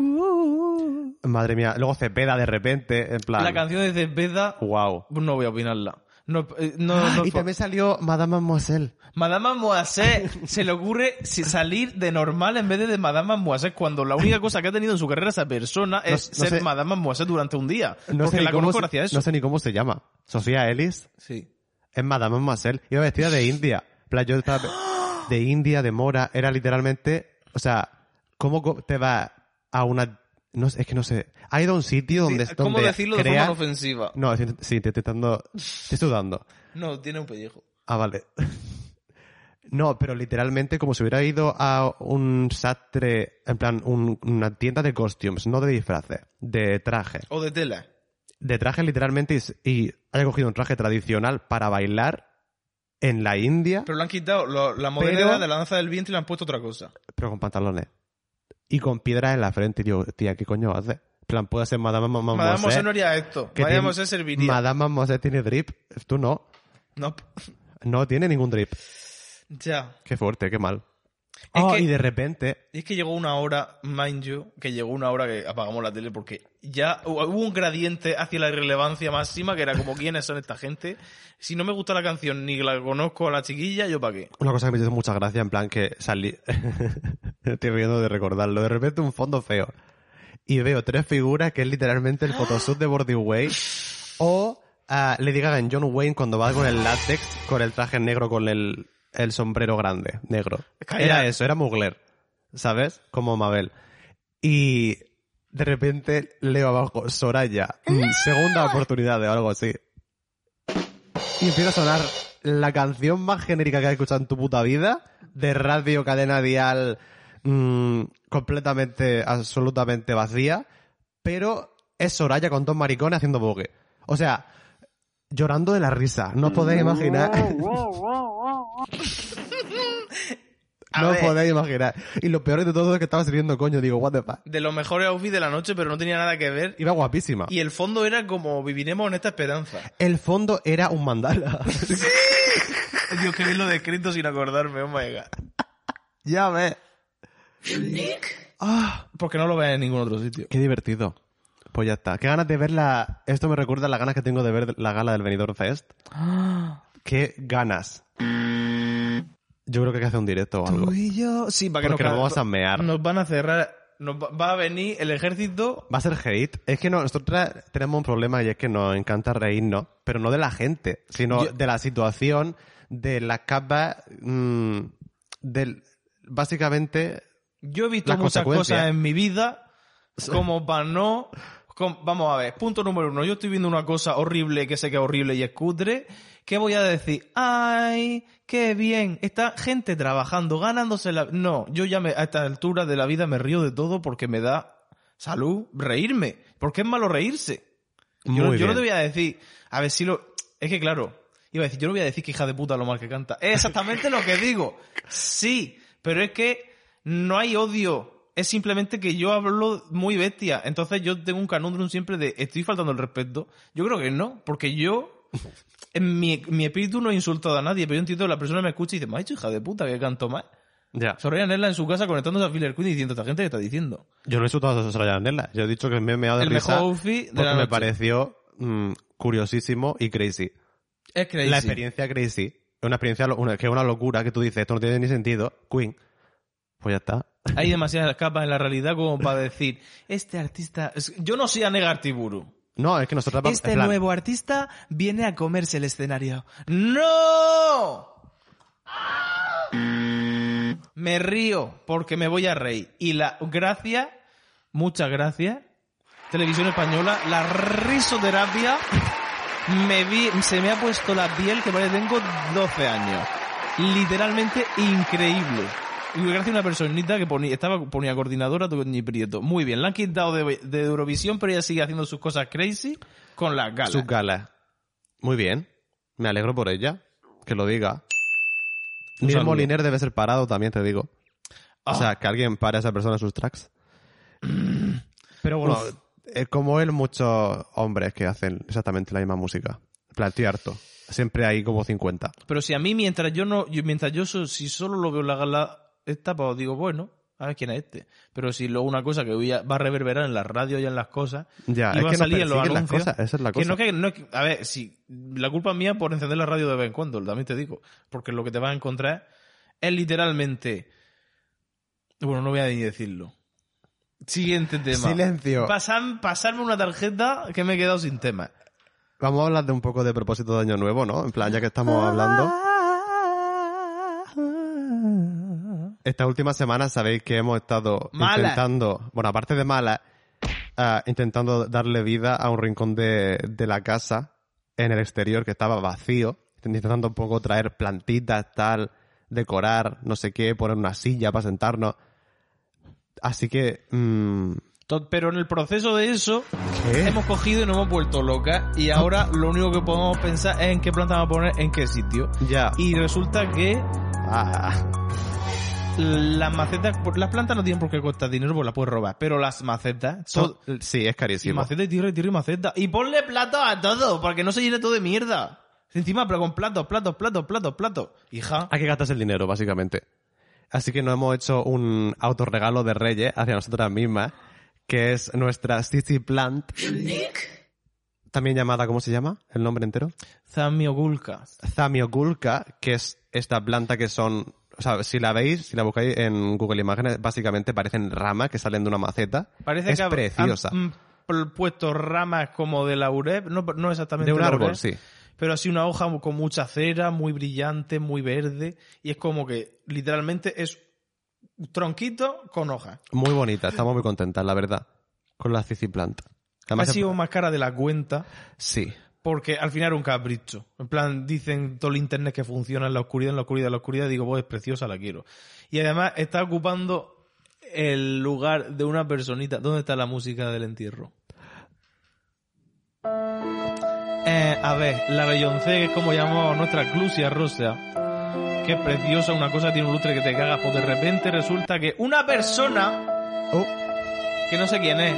Madre mía. Luego Cepeda de repente, en plan. La canción de Cepeda, Wow. no voy a opinarla. No, eh, no, no y también salió Madame Mademoiselle. Madame Mademoiselle se le ocurre salir de normal en vez de de Madame Mademoiselle cuando la única cosa que ha tenido en su carrera esa persona es no ser sé- Madame Mademoiselle durante un día. No porque sé, ni la cómo conozco se- gracias a eso. no sé ni cómo se llama. Sofía Ellis. Sí. Es Madame Mademoiselle. Iba vestida de India. En plan, yo estaba de India, de mora. Era literalmente... O sea, ¿cómo te va a una... No es que no sé. Ha ido a un sitio donde... Sí, ¿Cómo donde decirlo de forma ofensiva? No, sí, te estoy dando... Te estoy dando. No, tiene un pellejo. Ah, vale. No, pero literalmente como si hubiera ido a un sastre, en plan, un- una tienda de costumes, no de disfraces, de traje. O de tela. De traje literalmente y, haya cogido un traje tradicional para bailar en la India, Pero le han quitado lo- la Pero- de la danza del vientre y le han puesto otra cosa. pero con pantalones. Y con piedras en la frente. Y digo, tía, ¿qué coño hace? Plan, puede ser Madame Madame Mademoiselle. Mademoiselle no haría esto. que Madame Mademoiselle serviría. Madame Mademoiselle tiene drip. Tú no. No. No tiene ningún drip. Ya. Qué fuerte, qué mal. Es Oh, que- y de repente, Y es que llegó una hora, mind you, que llegó una hora que apagamos la tele porque ya hu- hubo un gradiente hacia la irrelevancia máxima que era como quiénes son esta gente. Si no me gusta la canción ni la conozco a la chiquilla, ¿yo para qué? Una cosa que me hizo mucha gracia, en plan que salí... Estoy riendo de recordarlo. De repente un fondo feo. Y veo tres figuras que es literalmente el photoshoot de Bordy Way. O ah, Lady Gaga en John Wayne cuando va con el látex, con el traje negro, con el, el sombrero grande, negro. Calla. Era eso, era Mugler. ¿Sabes? Como Mabel. Y de repente leo abajo, Soraya, mm, segunda oportunidad o algo así. Y empieza a sonar la canción más genérica que has escuchado en tu puta vida, de radio, cadena dial, mm, completamente, absolutamente vacía, pero es Soraya con dos maricones haciendo bogue. O sea, llorando de la risa. No os podéis imaginar. A no ver. podéis imaginar. Y lo peor de todo es que estaba sirviendo coño. Digo, what the fuck. De los mejores outfits de la noche, pero no tenía nada que ver. Iba guapísima. Y el fondo era como viviremos en esta esperanza. El fondo era un mandala. Dios, que bien lo he descrito sin acordarme, oh my god. ya ves. Ah, Porque no lo ves en ningún otro sitio. qué divertido. Pues ya está. Qué ganas de ver la... Esto me recuerda a las ganas que tengo de ver la gala del Benidorm Fest. Qué ganas. Yo creo que hay que hacer un directo o algo. Tú y yo. Sí, para que Porque nos, nos vamos a mear. Nos van a cerrar. Nos va, va a venir el ejército. Va a ser hate. Es que no, nosotros tenemos un problema y es que nos encanta reírnos, pero no de la gente, sino Yo- de la situación, de la capa, mm, del, básicamente, Yo he visto muchas cosas en mi vida como para no... vamos a ver, punto número uno. Yo estoy viendo una cosa horrible que sé que es horrible y es cutre. ¿Qué voy a decir? ¡Ay! ¡Qué bien! Está gente trabajando, ganándose la... No, yo ya me, a esta altura de la vida me río de todo porque me da salud reírme. Porque es malo reírse. Yo, no- Muy yo no bien. te voy a decir, a ver si lo... Es que claro, iba a decir, yo no voy a decir que hija de puta lo mal que canta. Es exactamente lo que digo. Sí, pero es que no hay odio. Es simplemente que yo hablo muy bestia. Entonces yo tengo un canundrum siempre de, ¿estoy faltando el respeto? Yo creo que no, porque yo... En mi, mi espíritu no he insultado a nadie, pero yo entiendo que la persona me escucha y dice, dicho hija de puta que canto más. ya. Soraya Nella en su casa conectándose a Filler Queen y diciendo, esta gente que está diciendo. Yo no he insultado a Soraya Nella. Yo he dicho que me he meado de El risa mejor outfit de porque la me noche. pareció mm, curiosísimo y crazy. Es crazy. La experiencia crazy. Es una experiencia, una, que es una locura que tú dices, esto no tiene ni sentido. Queen. Pues ya está. Hay demasiadas capas en la realidad como para decir, este artista... Yo no soy a negar Tiburu. No, es que nosotros Este plan, nuevo artista viene a comerse el escenario. ¡No! Me río porque me voy a reír. Y la gracia, muchas gracias, Televisión Española, la risoterapia, me vi, se me ha puesto la piel que parece que tengo 12 años. Literalmente increíble. Y gracias a una personita que ponía, estaba, ponía coordinadora Toñi Prieto. Muy bien, la han quitado de, de Eurovisión, pero ella sigue haciendo sus cosas crazy con las galas. sus galas. Muy bien. Me alegro por ella. Que lo diga. Saludo. Moliner debe ser parado también, te digo. O sea, que alguien pare a esa persona en sus tracks. Pero bueno, eh, como él, muchos hombres que hacen exactamente la misma música. En plan, estoy harto. Siempre hay como 50. Pero si a mí, mientras yo no, yo- mientras yo so- si solo lo veo en la gala esta, pues digo, bueno, a ver quién es este. Pero si luego una cosa que voy a- va a reverberar en las radios y en las cosas, Ya, y va que a salir en los anuncios. cosas, esa es la Que cosa. no, que, no, que- a ver, si la culpa es mía por encender la radio de vez en cuando, también te digo. Porque lo que te vas a encontrar es literalmente. Bueno, no voy a ni decirlo. Siguiente tema. Silencio. Pasan- pasarme una tarjeta que me he quedado sin tema. Vamos a hablar de un poco de propósito de año nuevo, ¿no? En plan, ya que estamos hablando. Esta última semana sabéis que hemos estado Mala. intentando, bueno, aparte de mala, ah, intentando darle vida a un rincón de, de la casa en el exterior que estaba vacío, intentando un poco traer plantitas, tal, decorar, no sé qué, poner una silla para sentarnos. Así que, mm, Pero en el proceso de eso, ¿Qué? hemos cogido y nos hemos vuelto locas. Y ahora lo único que podemos pensar es en qué planta vamos a poner, en qué sitio. ya. Y resulta que Ah, las macetas, las plantas no tienen por qué costar dinero porque las puedes robar. Pero las macetas, son- todo- sí, es y carísimo. maceta y tierra y tierra y maceta. Y ponle platos a todo, para que no se llene todo de mierda. Encima, pero con platos, platos, platos, platos, platos. Hija. Hay que gastarse el dinero, básicamente. Así que nos hemos hecho un autorregalo de Reyes hacia nosotras mismas, que es nuestra City Plant. También llamada, ¿cómo se llama? ¿El nombre entero? Zamiogulka. Zamiogulka, que es esta planta que son... O sea, si la veis, si la buscáis en Google Imágenes, básicamente parecen ramas que salen de una maceta. Parece es que preciosa. han, pu- puesto ramas como de laurel, no, no exactamente De un laurel, árbol, sí. Pero así una hoja con mucha cera, muy brillante, muy verde. Y es como que literalmente es un tronquito con hojas. Muy bonita, estamos muy contentas, la verdad, con la City Plant. Además, ha sido más cara de la cuenta. Sí. Porque al final era un capricho. En plan, dicen todo el internet que funciona en la oscuridad, en la oscuridad, en la oscuridad. Digo, pues es preciosa, la quiero. Y además está ocupando el lugar de una personita. ¿Dónde está la música del entierro? Eh, a ver, la Beyoncé, que es como llamamos nuestra Clusia Rosa, que es preciosa, una cosa tiene un lustre que te cagas, pues de repente resulta que una persona, Oh, que no sé quién es,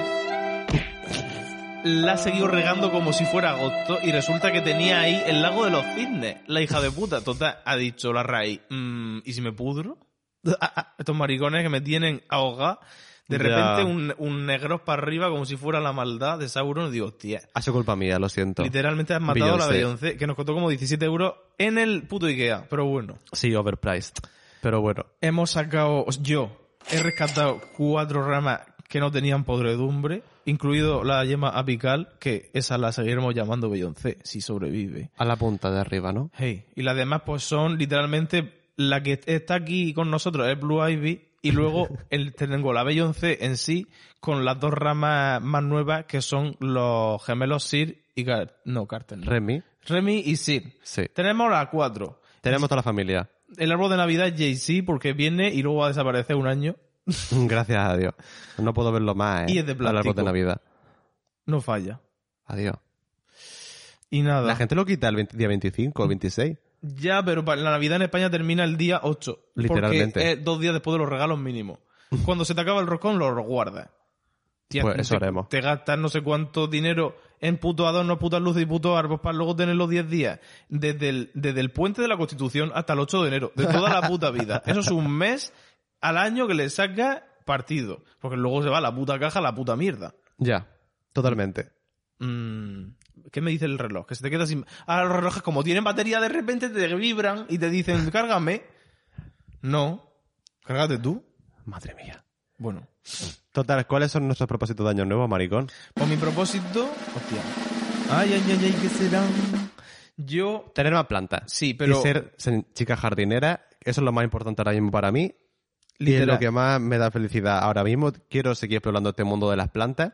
la ha seguido regando como si fuera agosto y resulta que tenía ahí el lago de los cisnes, la hija de puta. Total, ha dicho la raíz, "Mm, ¿y si me pudro? Estos maricones que me tienen ahogada. De repente un, un negro para arriba como si fuera la maldad de Sauron digo, hostia, ha sido culpa mía, lo siento. literalmente has matado a la. Beyoncé, que nos costó como 17 euros en el puto Ikea, pero bueno. Sí, overpriced. Pero bueno. Hemos sacado, yo he rescatado cuatro ramas que no tenían podredumbre, incluido la yema apical, que esa la seguiremos llamando Beyoncé, si sobrevive. A la punta de arriba, ¿no? Hey, y las demás pues son literalmente la que está aquí con nosotros es Blue Ivy y luego el, tengo la Beyoncé en sí con las dos ramas más nuevas que son los gemelos Sir y Car no Carter. Remy. Remy y Sir. Sí. Tenemos las cuatro. Tenemos toda la familia. El árbol de Navidad es Jay-Z porque viene y luego va a desaparecer un año. Gracias a Dios. No puedo verlo más, ¿eh? Y es de Al árbol plástico. de Navidad. No falla. Adiós. Y nada. La gente lo quita el 20 día 25 o 26. Ya, pero la Navidad en España termina el día 8. Literalmente. Porque es dos días después de los regalos mínimos. Cuando se te acaba el roscón, lo guardas. Tía, Pues eso te- haremos. Te gastas no sé cuánto dinero en puto adornos, putas luces y putos árboles para luego tener los 10 días. Desde el, desde el puente de la Constitución hasta el 8 de enero. De toda la puta vida. Eso es un mes al año que le saca partido. Porque luego se va la puta caja a la puta mierda. Ya. Totalmente. Mm, ¿Qué me dice el reloj? Que se te queda sin... Ahora los relojes como tienen batería de repente te vibran y te dicen, cárgame. No. Cárgate tú. Madre mía. Bueno. Total, ¿cuáles son nuestros propósitos de año nuevo, maricón? Pues mi propósito... Hostia. Ay, ay, ay, ay, ¿qué será? Yo... Tener más plantas. Sí, pero... Y ser, ser chica jardinera. Eso es lo más importante ahora mismo para mí. Y es lo que más me da felicidad ahora mismo. Quiero seguir explorando este mundo de las plantas.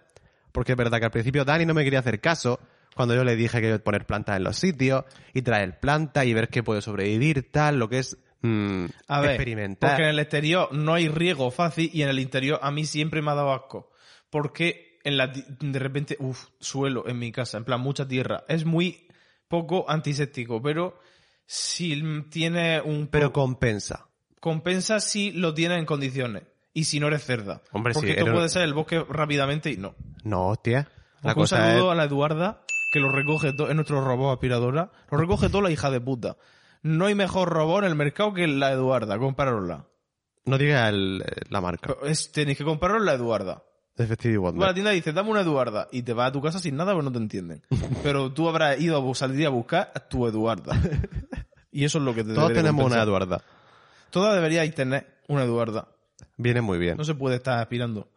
Porque es verdad que al principio Dani no me quería hacer caso cuando yo le dije que iba a poner plantas en los sitios y traer plantas y ver qué puede sobrevivir, tal, lo que es mm, A ver, experimentar. porque en el exterior no hay riego fácil y en el interior a mí siempre me ha dado asco. Porque en la, de repente, uff, suelo en mi casa, en plan mucha tierra. Es muy poco antiséptico, pero si tiene un... Pero compensa. Compensa si lo tiene en condiciones. Y si no eres cerda. Hombre, Porque sí, esto eres- puede ser el bosque rápidamente y no. No, hostia. La un cosa saludo es... a la Eduarda, que lo recoge todo, es nuestro robot aspiradora. Lo recoge todo la hija de puta. No hay mejor robot en el mercado que la Eduarda, compárosla. No diga el- la marca. Pero es- tenéis que comprarlo en la Eduarda. Vas a la tienda y dices, dame una Eduarda. Y te vas a tu casa sin nada porque no te entienden. Pero tú habrás ido a salir a buscar tu Eduarda. Y eso es lo que te Todos tenemos una. Eduarda. Todas deberíais tener una Eduarda. Viene muy bien. No se puede estar aspirando.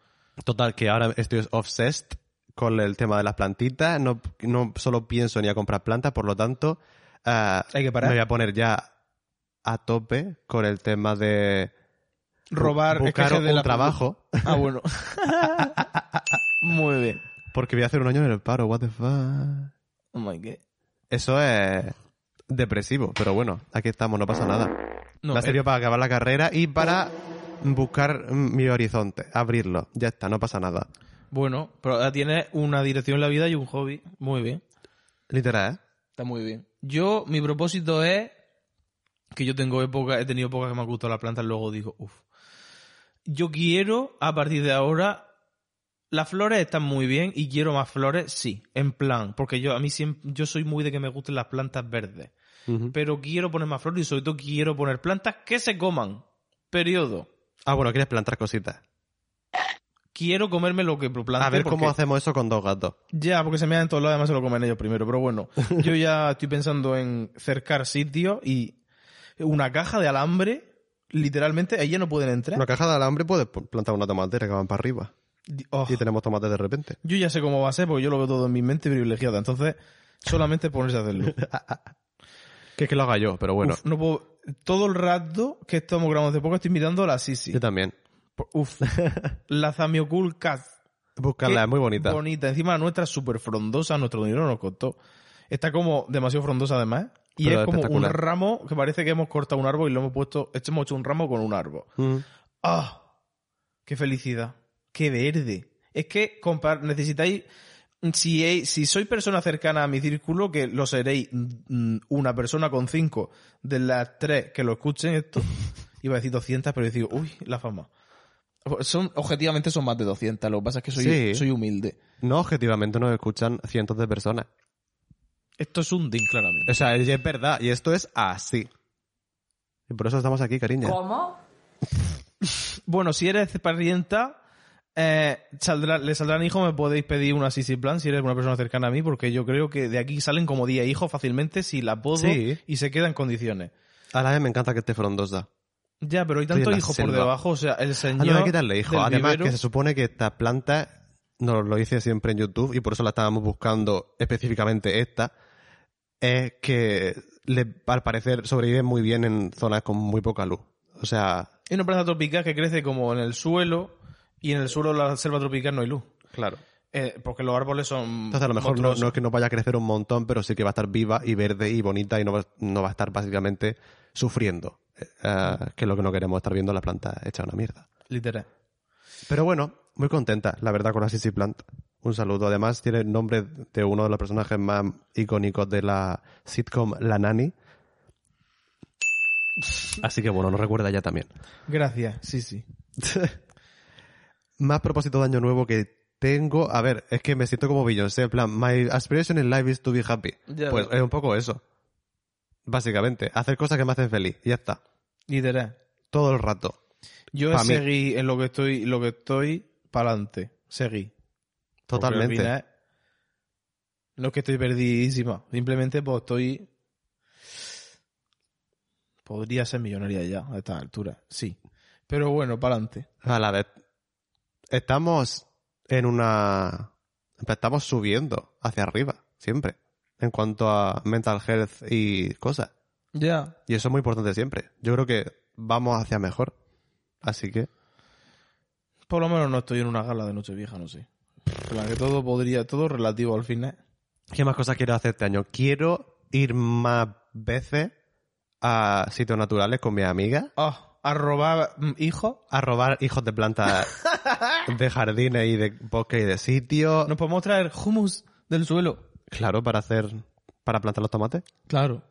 Total, que ahora estoy obsessed con el tema de las plantitas. No, no solo pienso ni a comprar plantas, por lo tanto, ah, Hay que parar. me voy a poner ya a tope con el tema de Robar buscar esquejes de un la- trabajo. Ah, bueno. Muy bien. Porque voy a hacer un año en el paro, what the fuck. Oh my God. Eso es depresivo, pero bueno, aquí estamos, no pasa nada. No, me ha eh, servido para acabar la carrera y para buscar mi horizonte, abrirlo. Ya está, no pasa nada. Bueno, pero ahora tienes una dirección en la vida y un hobby. Muy bien. Literal, ¿eh? Está muy bien. Yo, mi propósito es que yo tengo época, he tenido épocas que me han gustado las plantas, luego digo, uff. Yo quiero, a partir de ahora, las flores están muy bien y quiero más flores, sí, en plan, porque yo a mí siempre, yo soy muy de que me gusten las plantas verdes, Pero quiero poner más flores y sobre todo quiero poner plantas que se coman. Periodo. Ah, bueno, quieres plantar cositas. Quiero comerme lo que plante. A ver porque- cómo hacemos eso con dos gatos. Ya, porque se me dan todos lados, además se lo comen ellos primero. Pero bueno, yo ya estoy pensando en cercar sitio y una caja de alambre, literalmente, ahí ya no pueden entrar. Una caja de alambre puedes plantar una tomatera que van para arriba. Oh, Y tenemos tomates de repente. Yo ya sé cómo va a ser porque yo lo veo todo en mi mente privilegiada. Entonces, solamente ponerse a hacerlo. Que es que lo haga yo, pero bueno, Uf, no puedo... Todo el rato que estamos grabando hace poco estoy mirando la Sisi. yo también. Uf. la Zamiocool Cat. Buscarla, es muy bonita. Bonita. Encima la nuestra es súper frondosa, nuestro dinero nos costó. Está como demasiado frondosa además. Y Pero es como un ramo que parece que hemos cortado un árbol y lo hemos puesto, hemos hecho un ramo con un árbol. Mm. ¡Ah! ¡Qué felicidad! ¡Qué verde! Es que necesitáis, si, he- si soy persona cercana a mi círculo, que lo seréis mm, una persona con cinco de las tres que lo escuchen esto, iba a decir 200, pero digo, uy, la fama. Son, objetivamente son más de 200, lo que pasa es que soy, Sí. soy humilde. No, objetivamente nos escuchan cientos de personas. Esto es un DIN, claramente. O sea, es verdad, y esto es así. Y por eso estamos aquí, cariño. ¿Cómo? Bueno, si eres parienta, eh, saldrá, le saldrán hijos, me podéis pedir una Sisi Plan si eres una persona cercana a mí, porque yo creo que de aquí salen como 10 hijos fácilmente si la Sí. y se queda en condiciones. A la vez me encanta que esté frondosa. Ya, pero hay la hijos por debajo, o sea, el Ah, señor. no hay que darle hijo. Además, vivero- que se supone que esta planta, nos lo hice siempre en YouTube y por eso la estábamos buscando específicamente esta, es que le, al parecer sobrevive muy bien en zonas con muy poca luz. O sea, Es una planta tropical que crece como en el suelo y en el suelo de la selva tropical no hay luz. claro. Eh, porque los árboles son. Entonces a lo mejor no, es que no vaya a crecer un montón, pero sí que va a estar viva y verde y bonita y no va, no va a estar básicamente sufriendo. eh, eh, que es lo que no queremos estar viendo la planta hecha una mierda. Literal. Pero bueno, muy contenta, la verdad, con la Sissy Plant. Un saludo. Además, tiene el nombre de uno de los personajes más icónicos de la sitcom La Nani. Así que bueno, nos recuerda ya también. Gracias, sí, sí. Más propósito de año nuevo que tengo. A ver, es que me siento como Beyoncé. En plan, my aspiration in life is to be happy. Ya pues es un poco eso. Básicamente, hacer cosas que me hacen feliz. Y ya está. Literal. Todo el rato. Yo Pa' mí. seguí en lo que estoy, lo que estoy para adelante. Seguí. Porque al Totalmente. final, no es que estoy perdidísima. Simplemente pues estoy. Podría ser millonaria ya a esta altura. Sí. Pero bueno, para adelante. A la vez. Estamos en una. Estamos subiendo hacia arriba, siempre. En cuanto a mental health y cosas. Ya. Y eso es muy importante siempre. Yo creo que vamos hacia mejor. Así que. Por lo menos no estoy en una gala de Nochevieja, no sé. Plan, que todo podría, todo relativo al final. ¿Qué más cosas quiero hacer este año? Quiero ir más veces a sitios naturales con mis amigas. Ah, a robar hijos. A robar hijos de plantas de jardines y de bosques y de sitios. Nos podemos traer hummus del suelo. Claro, para hacer. Para plantar los tomates. Claro.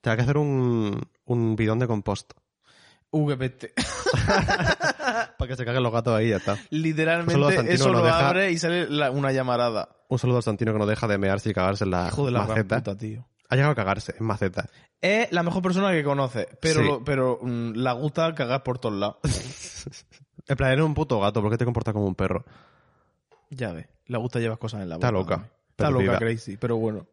Te que hacer un, un bidón de compost. Peste. Para que se caguen los gatos ahí ya está. A Literalmente eso lo deja- abre y sale la- una llamarada. Un saludo al Santino que no deja de mearse y cagarse en la Hijo de la maceta. puta, tío. Ha llegado a cagarse en maceta. Es la mejor persona que conoce, pero, Sí. lo- pero mm, la gusta cagar por todos lados. En plan, eres un puto gato, ¿por qué te comportas como un perro? ya ves, le gusta llevar cosas en la boca. Está loca, también. Está loca, crazy, pero bueno.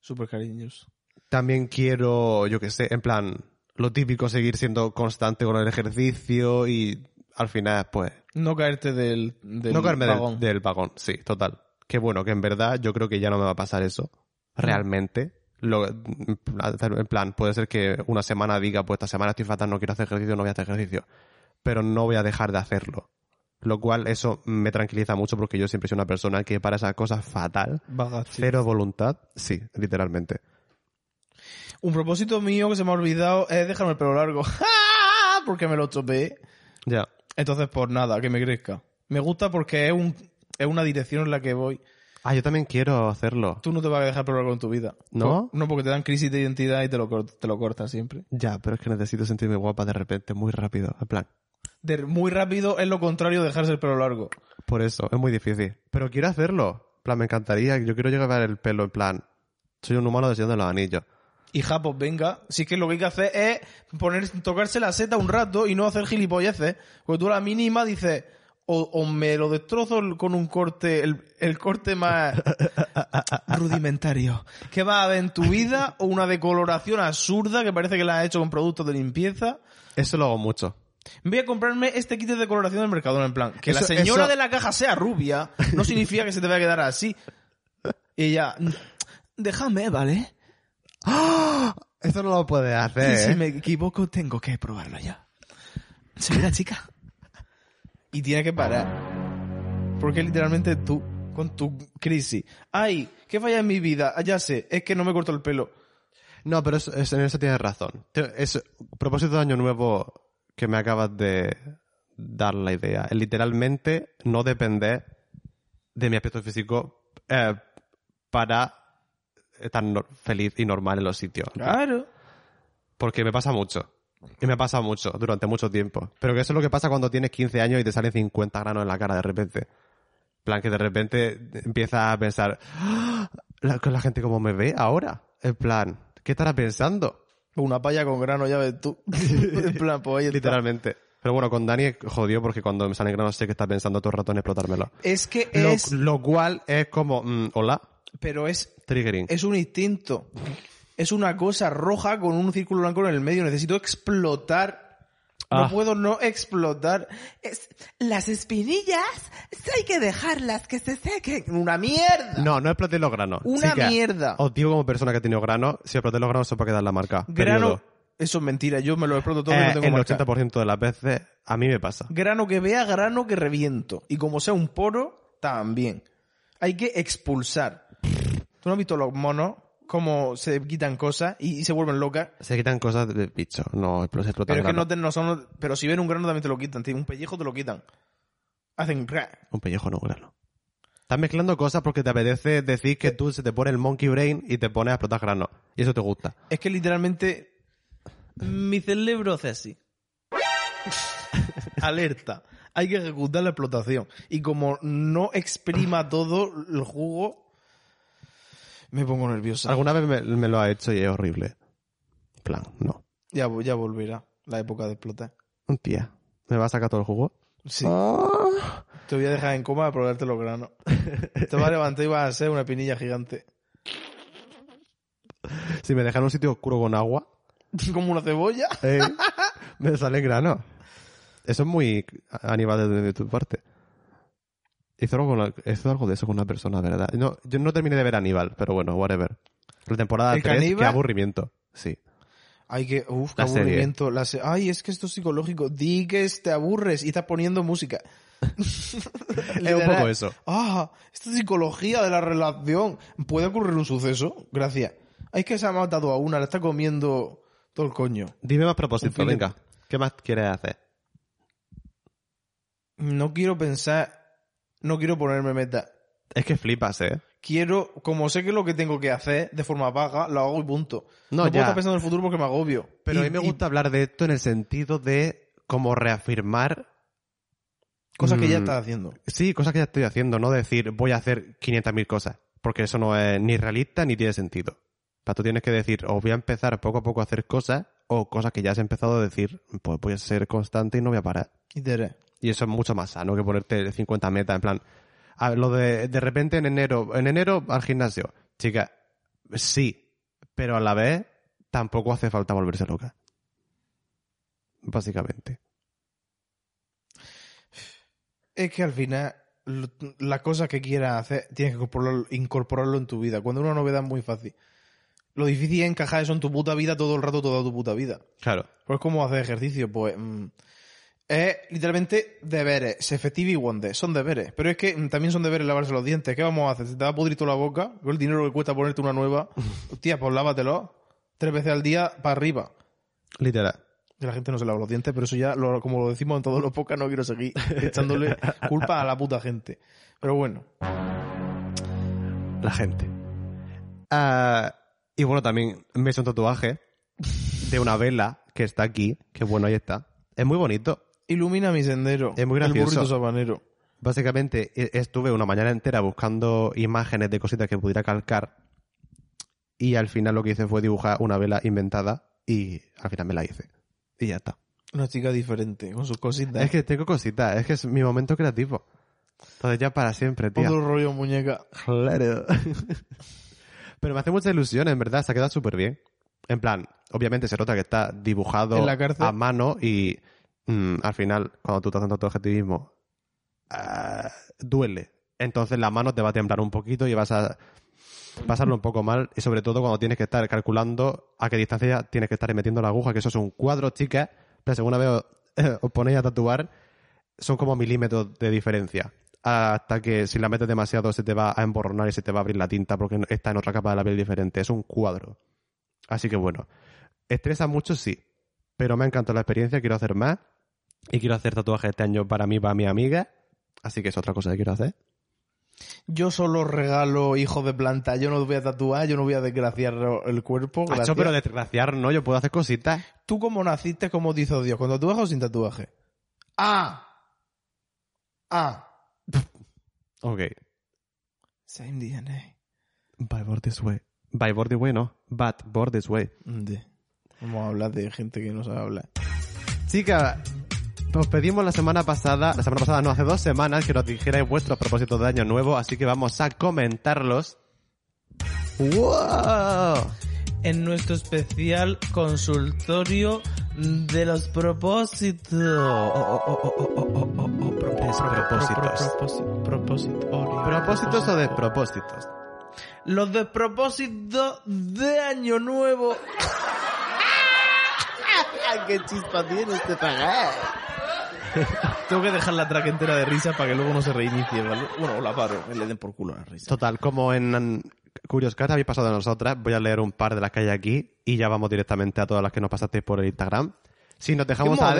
Súper cariñoso. También quiero, yo qué sé, en plan, lo típico, seguir siendo constante con el ejercicio y al final, pues, No caerte del, del no caerme vagón. Del, vagón, sí, total. Que bueno, que en verdad yo creo que ya no me va a pasar eso, realmente. Lo, en plan, puede ser que una semana diga, pues esta semana estoy fatal, no quiero hacer ejercicio, no voy a hacer ejercicio. Pero no voy a dejar de hacerlo. Lo cual, eso me tranquiliza mucho porque yo siempre sido una persona que para esas cosas fatal, Vaga, sí. cero voluntad, sí, literalmente. Un propósito mío que se me ha olvidado es dejarme el pelo largo. porque me lo topeé. Ya. Entonces, pues nada, que me crezca. Me gusta porque es, un, es una dirección en la que voy. Ah, yo también quiero hacerlo. Tú no te vas a dejar largo en tu vida. ¿No? No, porque te dan crisis de identidad y te lo, te lo cortan siempre. Ya, pero es que necesito sentirme guapa de repente, muy rápido. En plan, De- muy rápido es lo contrario de dejarse el pelo largo. por eso, es muy difícil. Pero quiero hacerlo. En plan, me encantaría. Yo quiero llegar a ver el pelo, en plan, soy un humano deseando los anillos. Y ja, pues venga. Si es que lo que hay que hacer es poner, tocarse la seta un rato y no hacer gilipolleces. Porque tú a la mínima dices, o, o me lo destrozo con un corte, el, el corte más rudimentario que va a haber en tu vida, o una decoloración absurda que parece que la has hecho con productos de limpieza. Eso lo hago mucho. Voy a comprarme este kit de decoloración del Mercadona, en plan, que la señora eso- de la caja sea rubia, no significa que se te vaya a quedar así. Y ella, déjame, ¿vale? Eso no lo puedes Y hacer. si ¿eh? me equivoco, tengo que probarlo ya. Soy una chica. Y tiene que parar. Porque literalmente tú, con tu crisis. Ay, ¿qué falla en mi vida? Ah, ya sé, es que no me corto el pelo. No, pero en eso tienes razón. Es propósito de año nuevo que me acabas de dar la idea. Es literalmente no depender de mi aspecto físico eh, para estar no- feliz y normal en los sitios. Claro. Porque me pasa mucho. Y me pasa mucho, durante mucho tiempo. Pero que eso es lo que pasa cuando tienes 15 años y te salen 50 granos en la cara de repente. En plan, que de repente empiezas a pensar, "Ah, la, con la gente como me ve ahora. En plan, ¿qué estará pensando? Una palla con grano, ya ves tú. en plan, pues ahí está. Literalmente. Pero bueno, con Dani jodido porque cuando me salen granos sé que está pensando todo el rato en explotármelo. Es que Lo, es... lo cual es como, mm, hola, Pero es triggering. Es un instinto. Es una cosa roja con un círculo blanco en el medio. Necesito explotar. No Ah. puedo no explotar. Es- las espinillas hay que dejarlas que se sequen. Una mierda. No, no exploté los granos. Una Sí mierda. Os digo como persona que ha tenido granos, si exploté los granos se puede quedar la marca. Grano. Periodo. Eso es mentira. Yo me lo exploto todo y Eh, no tengo el marca. 80% de las veces a mí me pasa. Grano que vea, grano que reviento. Y como sea un poro, también. Hay que expulsar. ¿Tú no has visto los monos? Cómo se quitan cosas y, y se vuelven locas. Se quitan cosas de bicho, no se explotan Pero es que no, te- no son. Pero si ven un grano también te lo quitan. tío. Un pellejo te lo quitan. Hacen. Un pellejo no un grano. Estás mezclando cosas porque te apetece decir que tú se te pone el monkey brain y te pones a explotar granos. Y eso te gusta. Es que literalmente. Mi cerebro hace así. Alerta. Hay que ejecutar la explotación. Y como no exprima todo el jugo. Me pongo nerviosa. Alguna vez me, me lo ha hecho y es horrible. En plan, no. Ya, ya volverá la época de explotar. Tía, ¿me va a sacar todo el jugo? Sí. Ah. Te voy a dejar en coma a probarte los granos. Te vas a levantar y vas a ser una pinilla gigante. Si me dejan en un sitio oscuro con agua, Como una cebolla. eh, me salen granos. Eso es muy animal de, de tu parte. Hizo algo, con la- hizo algo de eso con una persona, ¿verdad? No, yo no terminé de ver Aníbal, pero bueno, whatever. La temporada ¿El 3, qué aburrimiento. Sí. Ay, que, uf, qué La aburrimiento. La se- Ay, es que esto es psicológico. Di que te aburres y estás poniendo música. Es un poco eso. Ah, esto es psicología de la relación. ¿Puede ocurrir un suceso? Gracias. Ay, es que se ha matado a una, la está comiendo todo el coño. Dime más propósito, Un filete. venga. ¿Qué más quieres hacer? No quiero pensar, no quiero ponerme meta. Es que flipas, ¿eh? Quiero, como sé que es lo que tengo que hacer de forma vaga, lo hago y punto. No, No, ya. puedo estar pensando en el futuro porque me agobio. Pero Y- a mí me y gusta hablar de esto en el sentido de como reafirmar Cosas que ya Mm. estás haciendo. Sí, cosas que ya estoy haciendo, no decir voy a hacer 500.000 cosas, porque eso no es ni realista ni tiene sentido. En sea, tú tienes que decir, o voy a empezar poco a poco a hacer cosas, o cosas que ya has empezado a decir, pues voy a ser constante y no voy a parar. Y te Y eso es mucho más sano que ponerte 50 metas, en plan, a ver, lo de de repente en enero, en enero al gimnasio. Chica, sí, pero a la vez tampoco hace falta volverse loca. Básicamente. Es que al final, las cosas que quieras hacer, tienes que incorporarlo, incorporarlo en tu vida. Cuando una novedad es muy fácil. Lo difícil es encajar eso en tu puta vida todo el rato, toda tu puta vida. Claro. Pues como hacer ejercicio, pues mm, es literalmente deberes, efectivo y wonder, son deberes. Pero es que también son deberes lavarse los dientes. ¿Qué vamos a hacer? ¿Se te va a pudrir toda la boca? Con el dinero que cuesta ponerte una nueva. Hostia, pues lávatelo. Tres veces al día para arriba. Literal. La gente no se lava los dientes, pero eso ya, lo- como lo decimos en todos los podcasts, no quiero seguir echándole culpa a la puta gente. Pero bueno, La gente. Ah, y bueno, también me hecho un tatuaje de una vela que está aquí, que bueno, ahí está. Es muy bonito. Ilumina mi sendero. Es muy El gracioso. burrito sabanero. Básicamente e- estuve una mañana entera buscando imágenes de cositas que pudiera calcar y al final lo que hice fue dibujar una vela inventada y al final me la hice. Y ya está. Una chica diferente, con sus cositas. Es que tengo cositas, es que es mi momento creativo. Entonces ya para siempre, tío. Otro rollo muñeca. Claro. Pero me hace mucha ilusión, en verdad, se ha quedado súper bien. En plan, obviamente se nota que está dibujado En la cárcel. a mano y mm, al final, cuando tú estás haciendo tu objetivismo, ah, duele. Entonces la mano te va a temblar un poquito y vas a pasarlo un poco mal. Y sobre todo cuando tienes que estar calculando a qué distancia tienes que estar metiendo la aguja, que eso es un cuadro, chicas. Pero según una vez os ponéis a tatuar, son como milímetros de diferencia. Hasta que si la metes demasiado se te va a emborronar y se te va a abrir la tinta porque está en otra capa de la piel diferente. Es un cuadro. Así que bueno, estresa mucho, sí. Pero me ha encantado la experiencia, quiero hacer más. Y quiero hacer tatuajes este año para mí, para mi amiga. Así que es otra cosa que quiero hacer. Yo solo regalo hijos de planta. Yo no voy a tatuar, yo no voy a desgraciar el cuerpo. Gracias. pero desgraciar no, yo puedo hacer cositas. Tú como naciste, como hizo Dios, con tatuaje o sin tatuaje. Ah. Ah. Ok. Same DNA. By board this way. By board this way, no. But board this way. Vamos a hablar de gente que no sabe hablar. Chica, os pedimos la semana pasada, la semana pasada no, hace dos semanas que nos dijerais vuestros propósitos de año nuevo, así que vamos a comentarlos. ¡Wow! En nuestro especial consultorio de los propósitos. Propósitos. ¿Propósitos o despropósitos? Los despropósitos de Año Nuevo. ¡Qué chispa tiene este pagar! Tengo que dejar la track entera de risa para que luego no se reinicie, ¿vale? Bueno, la paro, que le den por culo a la risa. Total, como en Curious Cat habéis pasado de nosotras, voy a leer un par de las que hay aquí y ya vamos directamente a todas las que nos pasasteis por el Instagram. Si nos ¡Qué dejamos a...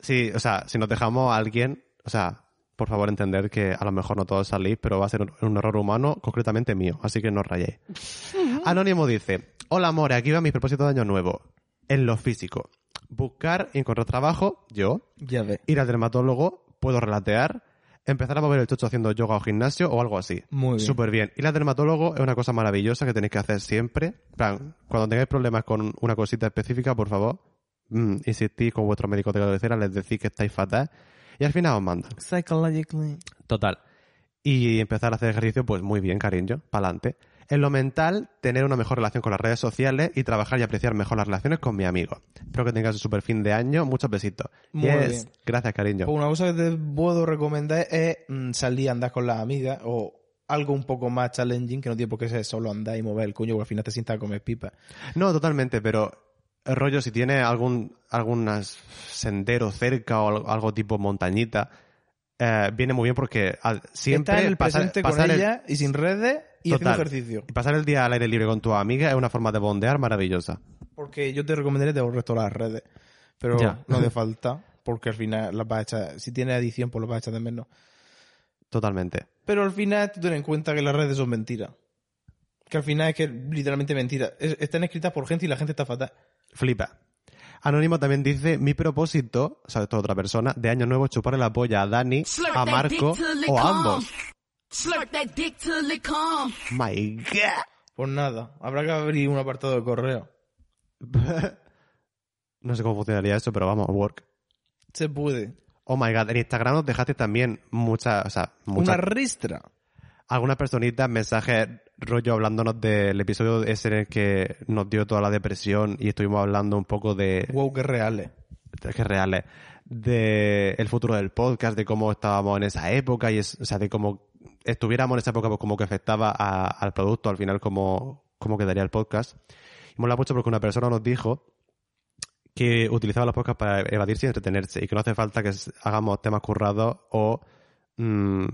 Sí, o sea, si nos dejamos a alguien, o sea, por favor entender que a lo mejor no todos salís, pero va a ser un, un error humano, concretamente mío, así que no os rayéis. Anónimo dice, hola amor, aquí va mi propósito de año nuevo. En lo físico. Buscar y encontrar trabajo, yo. Ya ves. Ir al dermatólogo, puedo relatear. Empezar a mover el chocho haciendo yoga o gimnasio o algo así. Muy bien. Súper bien. Ir al dermatólogo es una cosa maravillosa que tenéis que hacer siempre. Plan, cuando tengáis problemas con una cosita específica, por favor, mm, insistid con vuestro médico de cabecera, les decís que estáis fatal y al final os mandan. Psychologically. Total. Y empezar a hacer ejercicio, pues muy bien, cariño, pa'lante. En lo mental, tener una mejor relación con las redes sociales y trabajar y apreciar mejor las relaciones con mi amigo. Espero que tengas un super fin de año. Muchos besitos. Muy Yes. bien. Gracias, cariño. Pues una cosa que te puedo recomendar es mm, salir a andar con las amigas o algo un poco más challenging, que no tiene por qué ser solo andar y mover el coño, porque al final te sientas a comer pipa. No, totalmente, pero rollo, si tiene algún algunas sendero cerca o al- algo tipo montañita, eh, viene muy bien porque al- siempre Estás en el pasar- presente con el- ella y sin redes y Total. haciendo ejercicio. y pasar el día al aire libre con tu amiga es una forma de bondear maravillosa. Porque yo te recomendaría de resto las redes. Pero Ya. no hace falta, porque al final las vas a echar, si tienes adición, pues las vas a echar de menos. Totalmente. Pero al final tú ten en cuenta que las redes son mentiras. Que al final es que literalmente mentira. Es- están escritas por gente y la gente está fatal. Flipa. Anónimo también dice, mi propósito, o sea, esto es otra persona, de año nuevo es chuparle la polla a Dani, a Marco o a ambos. My God. Pues nada, habrá que abrir un apartado de correo. No sé cómo funcionaría eso, pero vamos, work. Se puede. Oh my god, en Instagram nos dejaste también muchas, o sea, muchas, Una ristra. algunas personitas mensajes rollo hablándonos del episodio ese en el que nos dio toda la depresión y estuvimos hablando un poco de, Wow, qué reales. que reales, de el futuro del podcast, de cómo estábamos en esa época y es, o sea, de cómo estuviéramos en esa época, pues como que afectaba a- al producto, al final cómo, cómo quedaría el podcast. Y mola mucho porque una persona nos dijo que utilizaba los podcasts para evadirse y entretenerse y que no hace falta que hagamos temas currados o mm,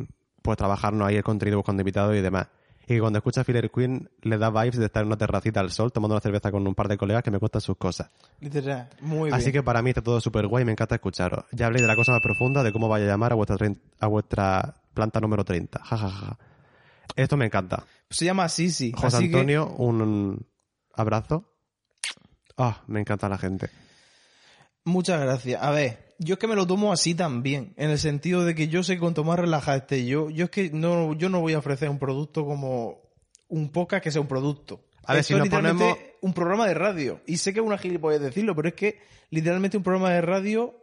pues trabajarnos ahí el contenido buscando invitados y demás. Y cuando escucha a Filler Queen le da vibes de estar en una terracita al sol tomando una cerveza con un par de colegas que me cuentan sus cosas. Literal. Muy bien. Así que para mí está todo súper guay y me encanta escucharos. Ya hablé de la cosa más profunda de cómo vaya a llamar a vuestra, a vuestra planta número 30. Ja, ja, ja. Esto me encanta. Se llama Sisi. José así que- Antonio, un abrazo. Ah, me encanta la gente. Muchas gracias. A ver, yo es que me lo tomo así también, en el sentido de que yo sé que cuanto más relajado esté yo, yo es que no, yo no voy a ofrecer un producto como un podcast que sea un producto. A ver, Esto si nos ponemos- un programa de radio. Y sé que es una gilipollez decirlo, pero es que literalmente un programa de radio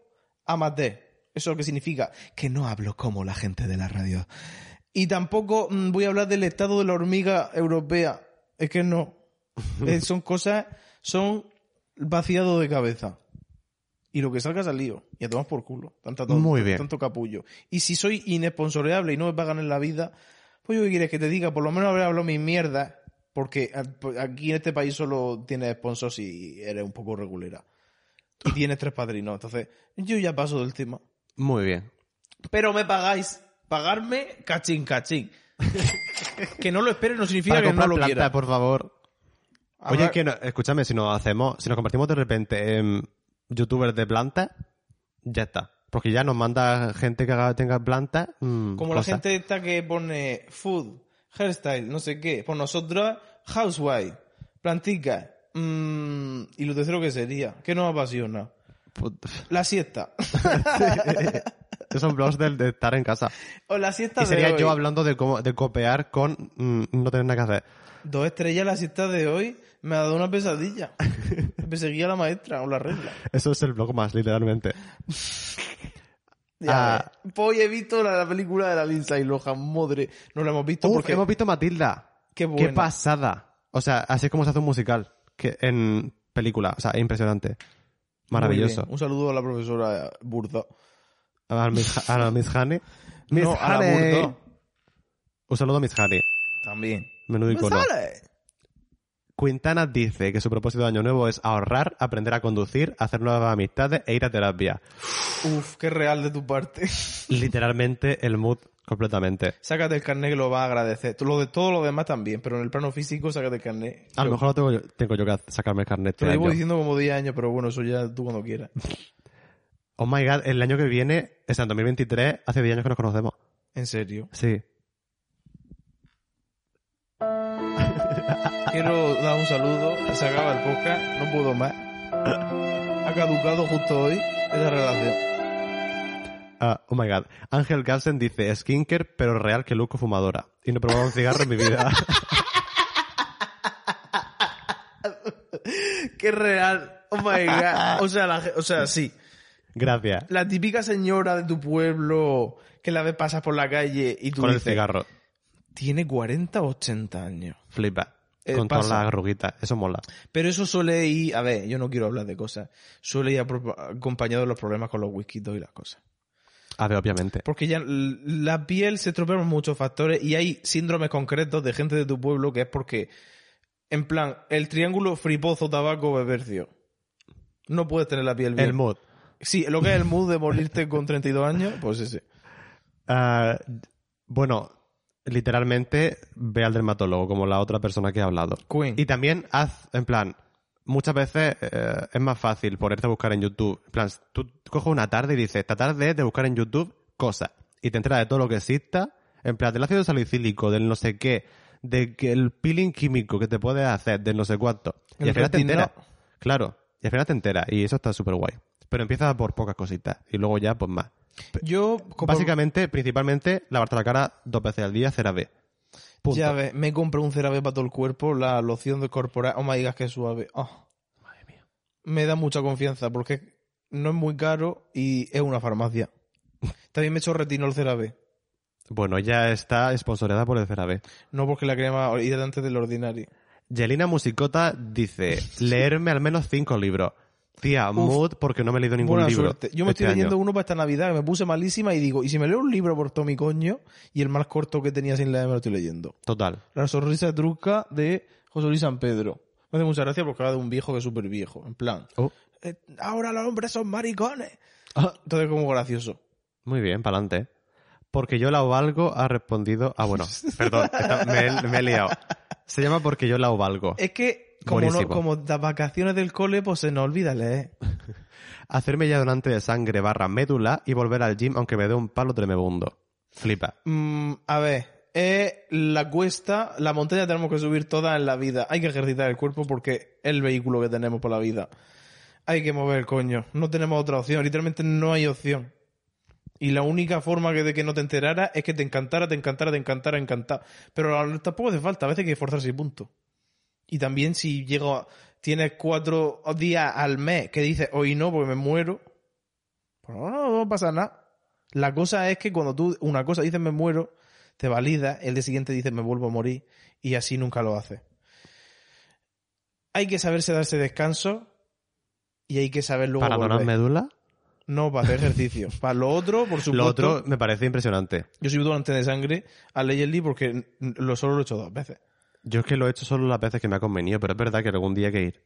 amateur. Eso es lo que significa que no hablo como la gente de la radio. Y tampoco mm, voy a hablar del estado de la hormiga europea. Es que no. Eh, son cosas, son vaciado de cabeza. Y lo que salga salido. Y a tomar por culo. Tanta tonto, Muy bien. Tanto capullo. Y si soy inesponsoreable y no me pagan en la vida, pues yo qué quieres que te diga, por lo menos habré hablado mis mierdas. Porque a- aquí en este país solo tienes sponsors si eres un poco regulera. Y tienes tres padrinos. Entonces, yo ya paso del tema. Muy bien. Pero me pagáis. Pagarme cachín, cachín. que no lo esperes no significa Para que no lo planta, quiera. por favor. Oye, que no- escúchame, si nos hacemos, si nos convertimos de repente en youtubers de planta, ya está. Porque ya nos manda gente que haga- tenga planta. mm, Como la gente esta que pone food, hairstyle, no sé qué. Por nosotros, housewife, plantica. mm, y lo tercero que sería, ¿qué nos apasiona? Put- La siesta. Esos blogs del de estar en casa. o la siesta Y sería de hoy. yo hablando de cómo, de copiar con mm, no tener nada que hacer. Dos estrellas la siesta de hoy me ha dado una pesadilla. me perseguía la maestra o la regla. Eso es el blog más, literalmente. Ya Ah. ves. Pues he visto la, la película de la Lindsay Lohan, madre. No la hemos visto Uf, porque... hemos visto Matilda. Qué buena. Qué pasada. O sea, así es como se hace un musical. Que en película. O sea, impresionante. Maravilloso. Un saludo a la profesora Burda. A la Miss, a la Miss Honey. Miss No, a la. Burda. Un saludo a Miss Honey. También. Menudo ¡Me icono. sale! Quintana dice que su propósito de año nuevo es ahorrar, aprender a conducir, hacer nuevas amistades e ir a terapia. Uf, qué real de tu parte. Literalmente el mood completamente. Sácate el carnet que lo vas a agradecer. Lo de todo lo demás también, pero en el plano físico, sácate el carnet. A lo mejor lo tengo yo, tengo yo que sacarme el carnet. Te lo llevo diciendo como 10 años, pero bueno, eso ya tú cuando quieras. Oh my god, el año que viene, es en 2023, hace 10 años que nos conocemos. En serio. Sí. Quiero dar un saludo. Se acaba el podcast. No puedo más. Ha caducado justo hoy esa relación. Ah, oh my god. Ángel Galsen dice skincare, pero real que Luco fumadora. Y no he probado un cigarro en mi vida. Qué real. Oh my god. O sea, la o sea, sí. Gracias. La típica señora de tu pueblo que la ves pasar por la calle y tú Con el cigarro. tiene 40 o 80 años. Flipa. Eh, Con pasa. todas las arruguitas. Eso mola. Pero eso suele ir, a ver, yo no quiero hablar de cosas, suele ir acompañado de los problemas con los whiskitos y las cosas. A ver, obviamente. Porque ya la piel se estropea por muchos factores y hay síndromes concretos de gente de tu pueblo que es porque, en plan, el triángulo fripozo, tabaco, bebercio. No puedes tener la piel bien. El mood. Sí, lo que es el mood de morirte con 32 años, pues ese. Ah, bueno, literalmente ve al dermatólogo, como la otra persona que ha hablado. Queen. Y también haz, en plan, muchas veces eh, es más fácil ponerte a buscar en YouTube. En plan, tú coges una tarde y dices, esta tarde es de buscar en YouTube cosas. Y te enteras de todo lo que exista. En plan, del ácido salicílico, del no sé qué, de que el peeling químico que te puedes hacer, del no sé cuánto. Y El al final te enteras. Claro. Y al final te enteras. Y eso está súper guay. Pero empieza por pocas cositas. Y luego ya, pues más. Yo, como- Básicamente, principalmente, lavarte la cara dos veces al día, cera B. Punto. Ya ves, me compré un CeraVe para todo el cuerpo, la loción de corporal. Oh my god, qué suave. Oh. Madre mía. Me da mucha confianza porque no es muy caro y es una farmacia. También me he hecho retinol CeraVe. Bueno, ya está sponsoreada por el CeraVe. No porque la crema hidratante del ordinario. Yelina Musicota dice, leerme al menos cinco libros. Tía, mood porque no me he leído ningún Buena libro. suerte. Yo me este estoy leyendo año. uno para esta Navidad que me puse malísima y digo, ¿y si me leo un libro por todo mi coño? Y el más corto que tenía sin leer me lo estoy leyendo. Total. La sonrisa truca de José Luis San Pedro. Me hace mucha gracia porque habla de un viejo que es súper viejo. En plan, Oh, "Eh, ahora los hombres son maricones. Entonces como gracioso. muy bien, para adelante. Porque yo la valgo ha respondido... Ah, bueno, perdón, esta- me, he- me he liado. Se llama Porque yo la valgo. Es que como, no, como las vacaciones del cole, pues se nos olvida leer. Hacerme ya donante de sangre barra médula y volver al gym aunque me dé un palo tremebundo. Flipa. Mm, a ver, es la cuesta, la montaña tenemos que subir toda en la vida. Hay que ejercitar el cuerpo porque es el vehículo que tenemos por la vida. Hay que mover el coño. No tenemos otra opción. Literalmente no hay opción. Y la única forma que de que no te enterara es que te encantara, te encantara, te encantara, encantara. Pero tampoco hace falta. A veces hay que esforzarse y punto. Y también si llego, tienes cuatro días al mes que dices hoy no porque me muero, pues no, no, no pasa nada. La cosa es que cuando tú una cosa dices me muero, te valida, el día siguiente dices me vuelvo a morir y así nunca lo haces. Hay que saberse darse descanso y hay que saber luego ¿Para donar médula? No, para hacer ejercicio. para lo otro, por supuesto. Lo otro me parece impresionante. Yo soy donante de sangre a Lee porque lo solo lo he hecho dos veces. Yo es que lo he hecho solo las veces que me ha convenido, pero es verdad que algún día hay que ir.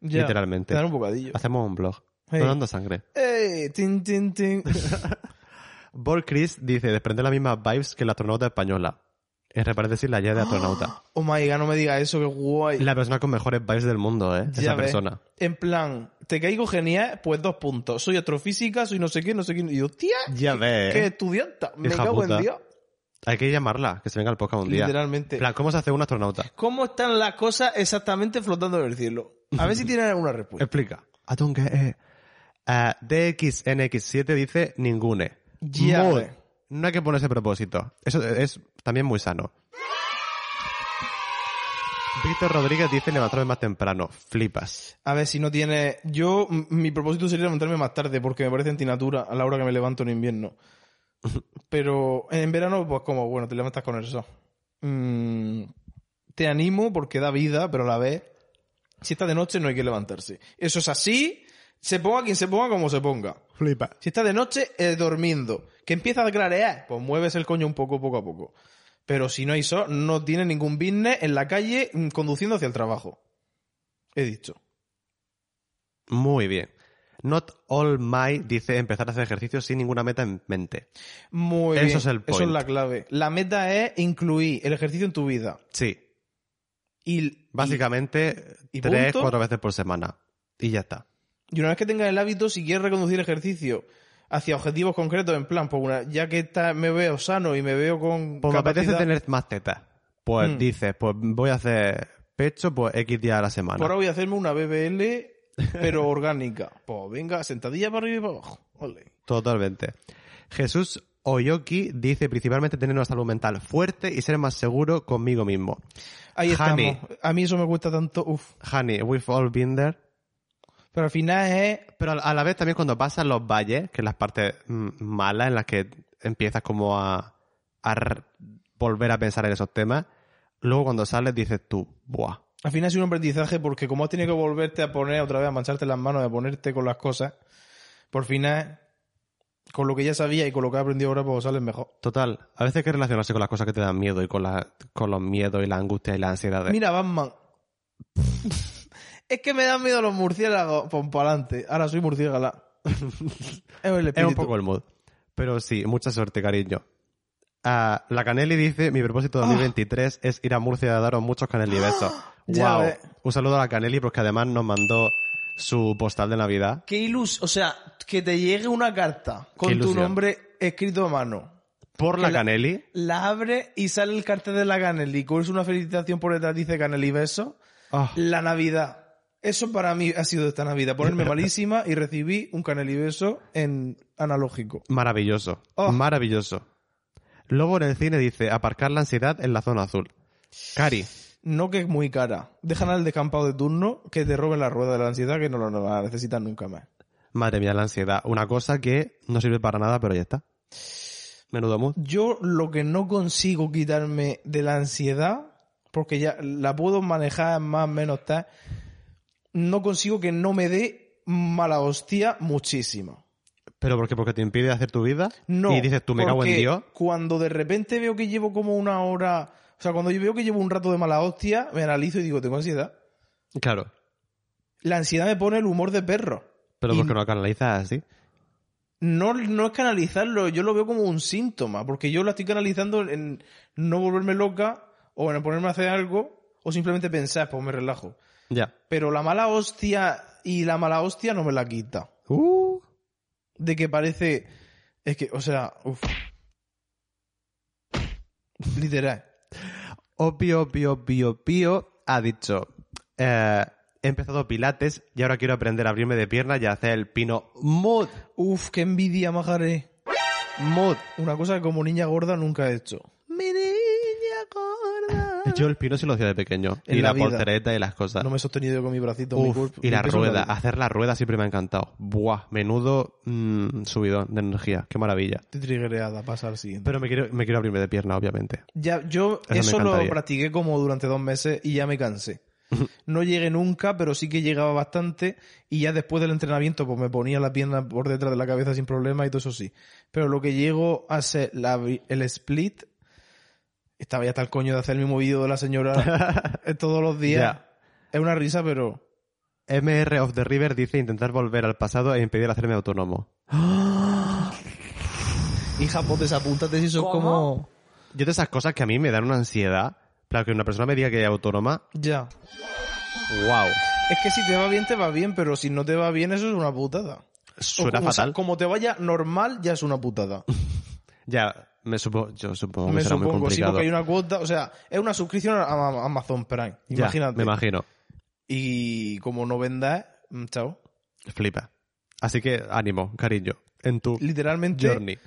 Ya, Literalmente. Te dan un bocadillo. Hacemos un blog. Hey. Donando sangre. ¡Ey! Tin, tin, tin. Bol Chris dice, desprende las mismas vibes que la astronauta española. Es reparéntesis la ya de astronauta. Oh my god, no me digas eso, qué guay. La persona con mejores vibes del mundo, ¿eh? Ya Esa ves. persona. En plan, te caigo genial, pues dos puntos. Soy astrofísica, soy no sé qué, no sé qué. Y yo, tía, Ya ves. qué estudianta. Me Hija cago puta. en Dios. Hay que llamarla, que se venga al podcast un día. Literalmente. Plan, ¿cómo se hace un astronauta? ¿Cómo están las cosas exactamente flotando en el cielo? A ver si tienen alguna respuesta. Explica. Get it. Eh, DXNX7 dice ningune. Ya Mod. No hay que ponerse propósito. Eso es también muy sano. Víctor Rodríguez dice levantarme más temprano. Flipas. A ver si no tiene. Yo, mi propósito sería levantarme más tarde porque me parece antinatura a la hora que me levanto en invierno. Pero en verano, pues como, bueno, te levantas con el sol. Mm, te animo porque da vida, pero a la vez, si está de noche no hay que levantarse. Eso es así, se ponga quien se ponga como se ponga. Flipa. Si está de noche, eh, durmiendo. Que empieza a clarear, pues mueves el coño un poco, poco a poco. Pero si no hay sol, no tiene ningún business en la calle mm, conduciendo hacia el trabajo. He dicho. Muy bien. Not all my dice empezar a hacer ejercicio sin ninguna meta en mente. Muy Eso bien. es el Eso es point. la clave. La meta es incluir el ejercicio en tu vida. Sí. Y, Básicamente, y tres, punto. cuatro veces por semana. Y ya está. y una vez que tengas el hábito, si quieres reconducir ejercicio hacia objetivos concretos, en plan, pues una, ya que está, me veo sano y me veo con Pues me apetece tener más tetas. Pues Mm. dices, pues voy a hacer pecho pues X días a la semana. Ahora voy a hacerme una BBL, pero orgánica. Pues venga, sentadilla para arriba y para abajo. Ole. Totalmente. Jesús Oyoki dice principalmente tener una salud mental fuerte y ser más seguro conmigo mismo. Ahí Honey. estamos. A mí eso me cuesta tanto. Uf. Honey, we've all been there. Pero al final es. Pero a la vez también cuando pasan los valles, que es las partes mm, malas en las que empiezas como a, a volver a pensar en esos temas, luego cuando sales dices tú, buah, Al final ha sido un aprendizaje porque como has tenido que volverte a poner otra vez, a mancharte las manos, a ponerte con las cosas, por final, con lo que ya sabía y con lo que has aprendido ahora, pues sales mejor. total, a veces hay que relacionarse con las cosas que te dan miedo y con, la, con los miedos y la angustia y la ansiedad. Mira, Batman. es que me dan miedo los murciélagos. Pon para adelante. Ahora soy murciélaga. es el Es espíritu. un poco el mood. Pero sí, mucha suerte, cariño. Ah, la Caneli dice, mi propósito 2023 es ir a Murcia a daros muchos Caneli besos. Wow. Un saludo a la Caneli porque además nos mandó su postal de Navidad. Qué ilus... O sea, que te llegue una carta con tu nombre escrito a mano. Por la Que la- abre y sale el cartel de la Caneli. Con una felicitación por detrás dice Caneli beso. Oh, La Navidad. Eso para mí ha sido esta Navidad. Ponerme malísima y recibí un Caneli beso en analógico. maravilloso. Oh. Maravilloso. Lobo en el cine dice aparcar la ansiedad en la zona azul. Cari, No que es muy cara. Dejan al descampado de turno que te roben la rueda de la ansiedad que no lo no la necesitan nunca más. madre mía, la ansiedad. Una cosa que no sirve para nada, pero ya está. Menudo mood. Yo lo que no consigo quitarme de la ansiedad, porque ya la puedo manejar más o menos tal, no consigo que no me dé mala hostia muchísimo. ¿Pero por qué? Porque te impide hacer tu vida. No. Y dices, tú me cago en Dios. Cuando de repente veo que llevo como una hora, o sea, cuando yo veo que llevo un rato de mala hostia, me analizo y digo, tengo ansiedad. Claro. La ansiedad me pone el humor de perro. Pero Y- porque no canalizas así. No, no es canalizarlo, yo lo veo como un síntoma, porque yo lo estoy canalizando en no volverme loca o en ponerme a hacer algo o simplemente pensar, pues me relajo. Ya. Pero la mala hostia y la mala hostia no me la quita. Uh. De que parece, es que, o sea, uff. Literal. Opio, opio, opio, opio ha dicho, eh, he empezado pilates y ahora quiero aprender a abrirme de piernas y a hacer el pino mood, Uf, qué envidia, majaré. mood. Una cosa que como niña gorda nunca he hecho. Yo el pino sí lo hacía de pequeño. En y la voltereta y las cosas. No me he sostenido con mi bracito, mi cuerpo. y mi la rueda, hacer la rueda siempre me ha encantado. Buah, menudo mm, subidón de energía, qué maravilla. Estoy triggereada, pasa al siguiente. Pero me quiero, me quiero abrirme de pierna, obviamente. Ya, yo Eso lo practiqué como durante dos meses y ya me cansé. No llegué nunca, pero sí que llegaba bastante y ya después del entrenamiento pues me ponía la pierna por detrás de la cabeza sin problema y todo eso sí. Pero lo que llego a ser la, el split, estaba ya hasta el coño de hacer el mismo vídeo de la señora todos los días. Es una risa, pero... MR of the River dice intentar volver al pasado e impedir hacerme autónomo. Hija, pues desapúntate si eso es como... Yo de esas cosas que a mí me dan una ansiedad, claro, que una persona me diga que es autónoma, Ya. wow, Es que si te va bien, te va bien, pero si no te va bien, eso es una putada. suena O como, fatal. como te vaya normal, ya es una putada. Ya, me supo, yo supongo que Me será muy supongo, sí, complicado. porque hay una cuota, o sea, es una suscripción a Amazon Prime. Ya, Imagínate. me imagino. Y como no vendas, mm, chao. Flipa. Así que ánimo, cariño, en tu Literalmente, journey.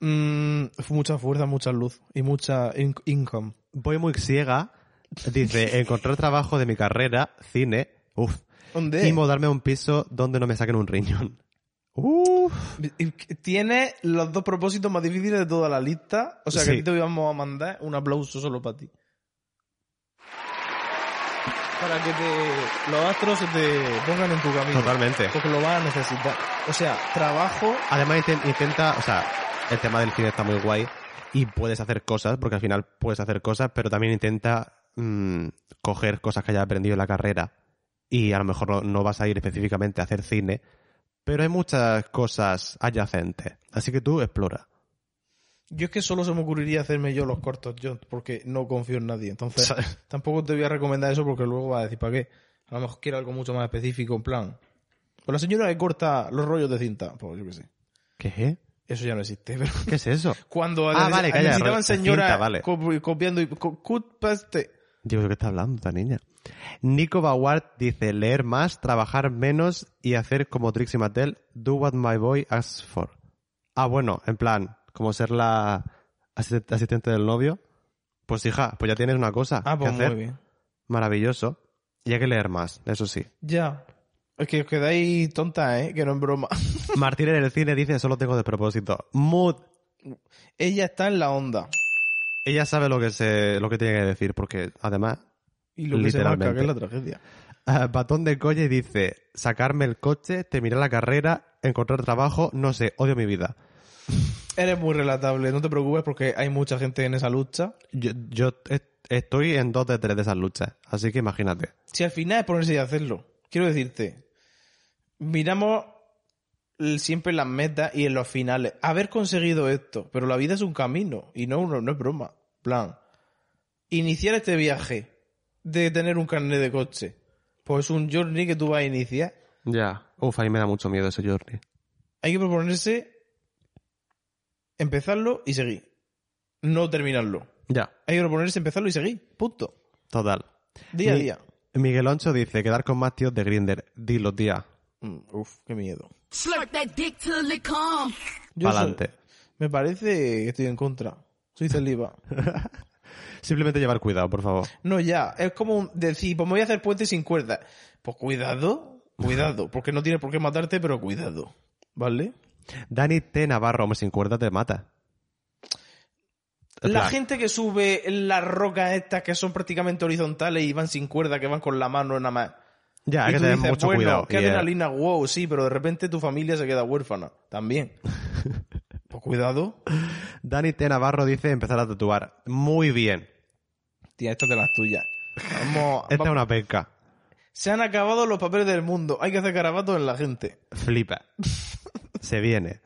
mm, mucha fuerza, mucha luz y mucha in- income. Voy muy ciega, dice, encontrar trabajo de mi carrera, cine, uff, ¿Dónde? y mudarme a un piso donde no me saquen un riñón. Uff. Y- Tiene los dos propósitos más difíciles de toda la lista. O sea, que Sí. a ti te íbamos a mandar un aplauso solo para ti. Para que te, los astros se te pongan en tu camino. Totalmente. Porque lo vas a necesitar. O sea, trabajo. Además inten- intenta, o sea, el tema del cine está muy guay y puedes hacer cosas, porque al final puedes hacer cosas, pero también intenta mm, coger cosas que hayas aprendido en la carrera y a lo mejor no, no vas a ir específicamente a hacer cine, pero hay muchas cosas adyacentes, así que tú explora. Yo es que solo se me ocurriría hacerme yo los cortos yo, porque no confío en nadie. Entonces, tampoco te voy a recomendar eso porque luego vas a decir, ¿para qué? A lo mejor quiero algo mucho más específico, en plan. Pues la señora que corta los rollos de cinta, pues yo qué sé. ¿Qué? Eso ya no existe, pero ¿Qué es eso? cuando Ah, vale, necesitaban señoras vale. co- copiando y co- cut paste. Digo, ¿de qué está hablando esta niña? Nico Bauart dice, leer más, trabajar menos y hacer como Trixie Mattel, do what my boy asks for. Ah, bueno, en plan, como ser la asist- asistente del novio. Pues hija, pues ya tienes una cosa Ah, que pues hacer. muy bien. Maravilloso. Y hay que leer más, eso sí. Ya. Es que os quedáis tontas, ¿eh? Que no es broma. Martín en el cine dice, solo tengo de propósito. Mood. Ella está en la onda. Ella sabe lo que se, lo que tiene que decir, porque además, Y lo que se marca, que es la tragedia. ah, Batón de Colle dice, sacarme el coche, terminar la carrera, encontrar trabajo, no sé, odio mi vida. Eres muy relatable, no te preocupes porque hay mucha gente en esa lucha. Yo, yo est- estoy en dos de tres de esas luchas, así que imagínate. Si al final es ponerse y hacerlo. Quiero decirte, miramos siempre las metas y en los finales. Haber conseguido esto, pero la vida es un camino y no, no, no es broma. Plan, iniciar este viaje de tener un carnet de coche, pues es un journey que tú vas a iniciar. Ya. Uf, ahí me da mucho miedo ese journey. Hay que proponerse empezarlo y seguir. No terminarlo. Ya. Hay que proponerse empezarlo y seguir. Punto. Total. Día a día. Miguel Oncho dice, quedar con más tíos de Grinder. Dilo, tía. Mm, uf, qué miedo. Slurp that dick till it come. Yo soy- Pa'lante. me parece que estoy en contra. Soy celiba. Simplemente llevar cuidado, por favor. No, ya. Es como decir, pues me voy a hacer puente sin cuerda. Pues cuidado, cuidado. Porque no tiene por qué matarte, pero cuidado. ¿Vale? Dani T. Navarro, hombre, sin cuerda te mata. La gente que sube las rocas estas que son prácticamente horizontales y van sin cuerda, que van con la mano nada más. Ya, hay que tener mucho bueno, cuidado. qué adrenalina, wow, sí, pero de repente tu familia se queda huérfana. También. cuidado. Dani T. Navarro dice empezar a tatuar. Muy bien. Tía, esta es de las tuyas. Vamos, Esta es una pesca. Se han acabado los papeles del mundo. Hay que hacer carabatos en la gente. Flipa. Se viene.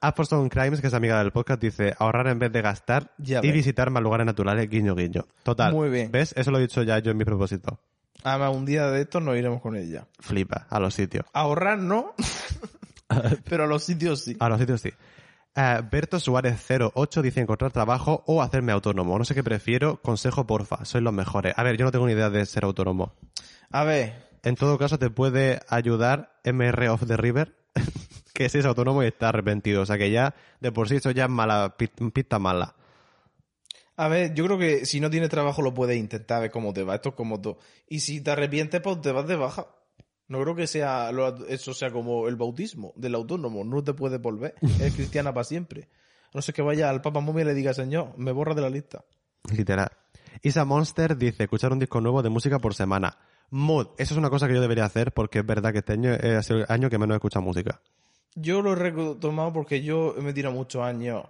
Apostone Crimes, que es amiga del podcast, dice ahorrar en vez de gastar Ya y ves. visitar más lugares naturales, guiño, guiño. Total. Muy bien. ¿Ves? Eso lo he dicho ya yo en mi propósito. Además, un día de estos nos iremos con ella. Flipa, a los sitios. Ahorrar no, pero a los sitios sí. A los sitios sí. Eh, Berto Suárez 08 dice encontrar trabajo o hacerme autónomo. No sé qué prefiero. Consejo, porfa. Sois los mejores. A ver, yo no tengo ni idea de ser autónomo. A ver, En todo caso, te puede ayudar MR of the River, que si es autónomo y está arrepentido. O sea que ya, de por sí, eso ya es mala, pi- pista mala. a ver, yo creo que si no tienes trabajo lo puedes intentar a ver cómo te va. Esto es como todo. Y si te arrepientes, pues te vas de baja. No creo que sea lo- eso sea como el bautismo del autónomo. No te puedes volver. Es cristiana para siempre. A No sé que vaya al Papa Momia y le diga, Señor, me borra de la lista. Literal. Isa Monster dice, escuchar un disco nuevo de música por semana. Mood. Eso es una cosa que yo debería hacer porque es verdad que este año eh, ha sido el año que menos he escuchado música. Yo lo he retomado porque yo me tirado muchos años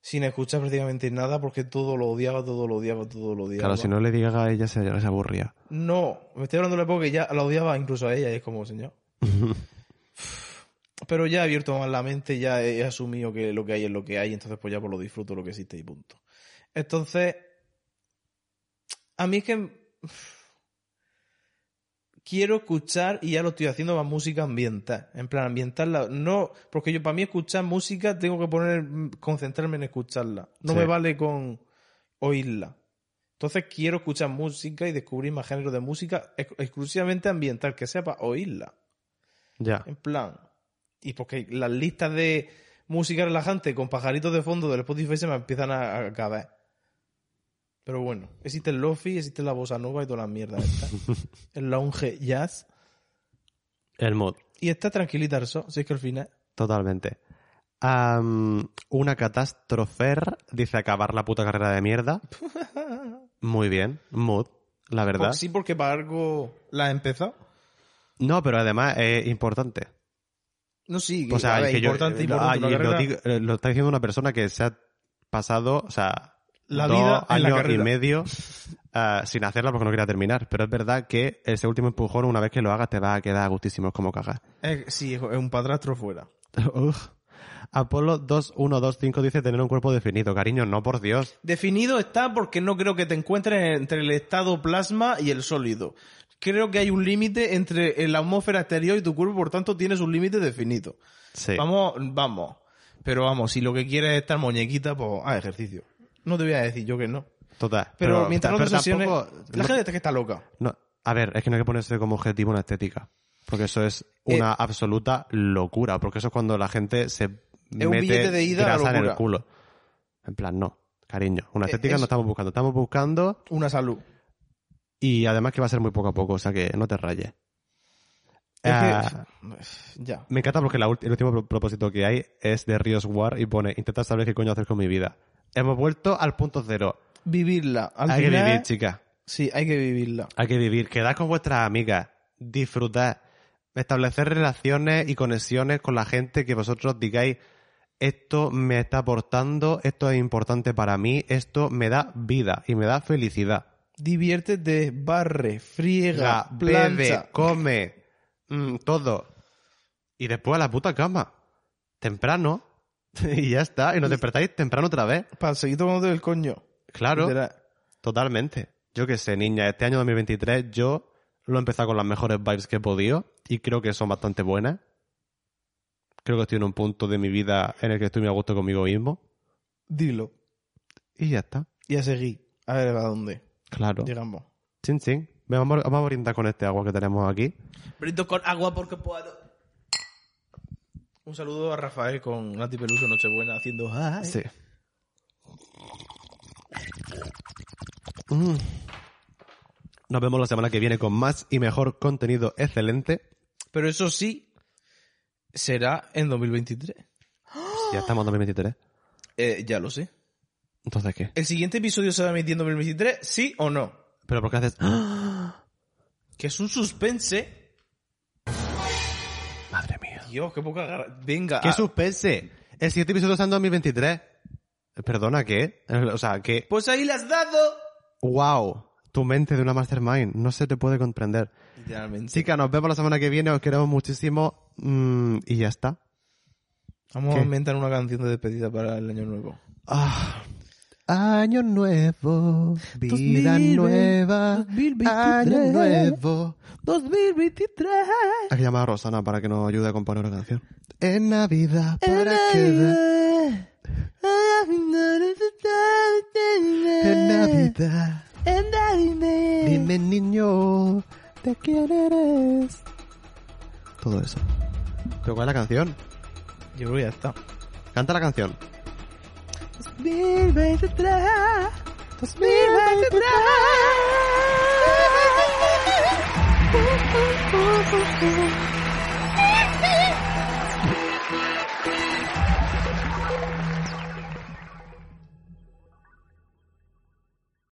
sin escuchar prácticamente nada porque todo lo odiaba, todo lo odiaba, todo lo odiaba. Claro, si no le digas a ella se, se aburría. No, me estoy hablando de la época que ya la odiaba incluso a ella y es como, señor. Pero ya he abierto más la mente, ya he, asumido que lo que hay es lo que hay, entonces pues ya pues lo disfruto lo que existe y punto. Entonces, a mí es que quiero escuchar y ya lo estoy haciendo más música ambiental, en plan ambiental, no, porque yo para mí escuchar música tengo que poner, concentrarme en escucharla, no Sí. me vale con oírla. Entonces quiero escuchar música y descubrir más géneros de música ex- exclusivamente ambiental, que sea para oírla. Ya. En plan. Y porque las listas de música relajante con pajaritos de fondo del Spotify se me empiezan a, a caber. Pero bueno, existe el lofi, existe la bossa nova y todas las mierdas estas. el lounge jazz. El mood. Y está tranquilita eso, si es que al final. Totalmente. Una catástrofe dice acabar la puta carrera de mierda. Muy bien. Mood. La verdad. Pues sí, porque para algo la ha empezado. No, pero además es importante. No, sí, O sea, ver, que yo- importante, eh, importante, ah, lo, digo- eh, lo está diciendo una persona que se ha pasado, o sea, La dos vida en la años y carrera. medio ah, sin hacerla porque no quería terminar. Pero es verdad que ese último empujón, una vez que lo hagas, te va a quedar gustísimo. Es como cagar. Eh, sí, es un padrastro fuera. Uf. Apolo 2125 dice tener un cuerpo definido. Cariño, no por Dios. Definido está porque no creo que te encuentres entre el estado plasma y el sólido. Creo que hay un límite entre la atmósfera exterior y tu cuerpo, por tanto tienes un límite definido. Sí. Vamos, vamos. Pero vamos, si lo que quieres es estar muñequita, pues haz ejercicio. No te voy a decir yo que no. Total. Pero, mientras no te obsesiones, tampoco- la no- gente está que está loca. no, a ver, es que no hay que ponerse como objetivo una estética. Porque eso es una Eh, absoluta locura. Porque eso es cuando la gente se mete un billete de ida a grasa en el culo. En plan, no. Cariño, una Eh, estética es- no estamos buscando. Estamos buscando Una salud. y además que va a ser muy poco a poco. O sea que no te rayes. Es Ah, que- ya. Me encanta porque la el último pro- propósito que hay es de Ríos War y pone intentar saber qué coño hacer con mi vida. Hemos vuelto al punto cero. Vivirla. Al hay final, que vivir, chica. Sí, hay que vivirla. Hay que vivir. Quedad con vuestras amigas. Disfrutad. Establecer relaciones y conexiones con la gente que vosotros digáis esto me está aportando, esto es importante para mí, esto me da vida y me da felicidad. Diviértete, barre, friega, Ga, plancha. bebe, come, mm, todo. Y después a la puta cama. Temprano. y ya está. Y nos despertáis temprano otra vez. Para seguir tomándote el coño. Claro. Literal. Totalmente. Yo qué sé, niña, este año 2023 yo lo he empezado con las mejores vibes que he podido y creo que son bastante buenas. Creo que estoy en un punto de mi vida en el que estoy muy a gusto conmigo mismo. Dilo. Y ya está. Y a seguir. A ver a dónde Claro. llegamos. Chin, chin. Vamos, a- vamos a brindar con este agua que tenemos aquí. Brindo con agua porque puedo. Un saludo a Rafael con Nati Peluso Nochebuena haciendo... "Ay". Sí. Mm. Nos vemos la semana que viene con más y mejor contenido excelente. Pero eso sí, será en 2023. Ya estamos en 2023. Eh, ya lo sé. Entonces, ¿qué? ¿El siguiente episodio se va a emitir en 2023? ¿Sí o no? ¿Pero por qué haces...? Que es un suspense. Dios, qué poca Venga. ¡Qué ah, suspense! El siguiente episodio está en 2023. Eh, Perdona, ¿qué? Eh, O sea, que... Pues ahí le has dado. ¡Wow! Tu mente de una mastermind. No se te puede comprender. Literalmente. Chicas, nos vemos la semana que viene. Os queremos muchísimo. Mm, y ya está. Vamos ¿Qué? a inventar una canción de despedida para el año nuevo. Ah. Año nuevo, vida 2020, nueva, 2023. año nuevo. 2023. Hay que llamar a Rosana para que nos ayude a componer una canción. En Navidad, para que En Navidad, dime niño, ¿de quién eres? Todo eso. ¿Pero cuál es la canción? Yo creo que ya está. Canta la canción. 2023! 2023!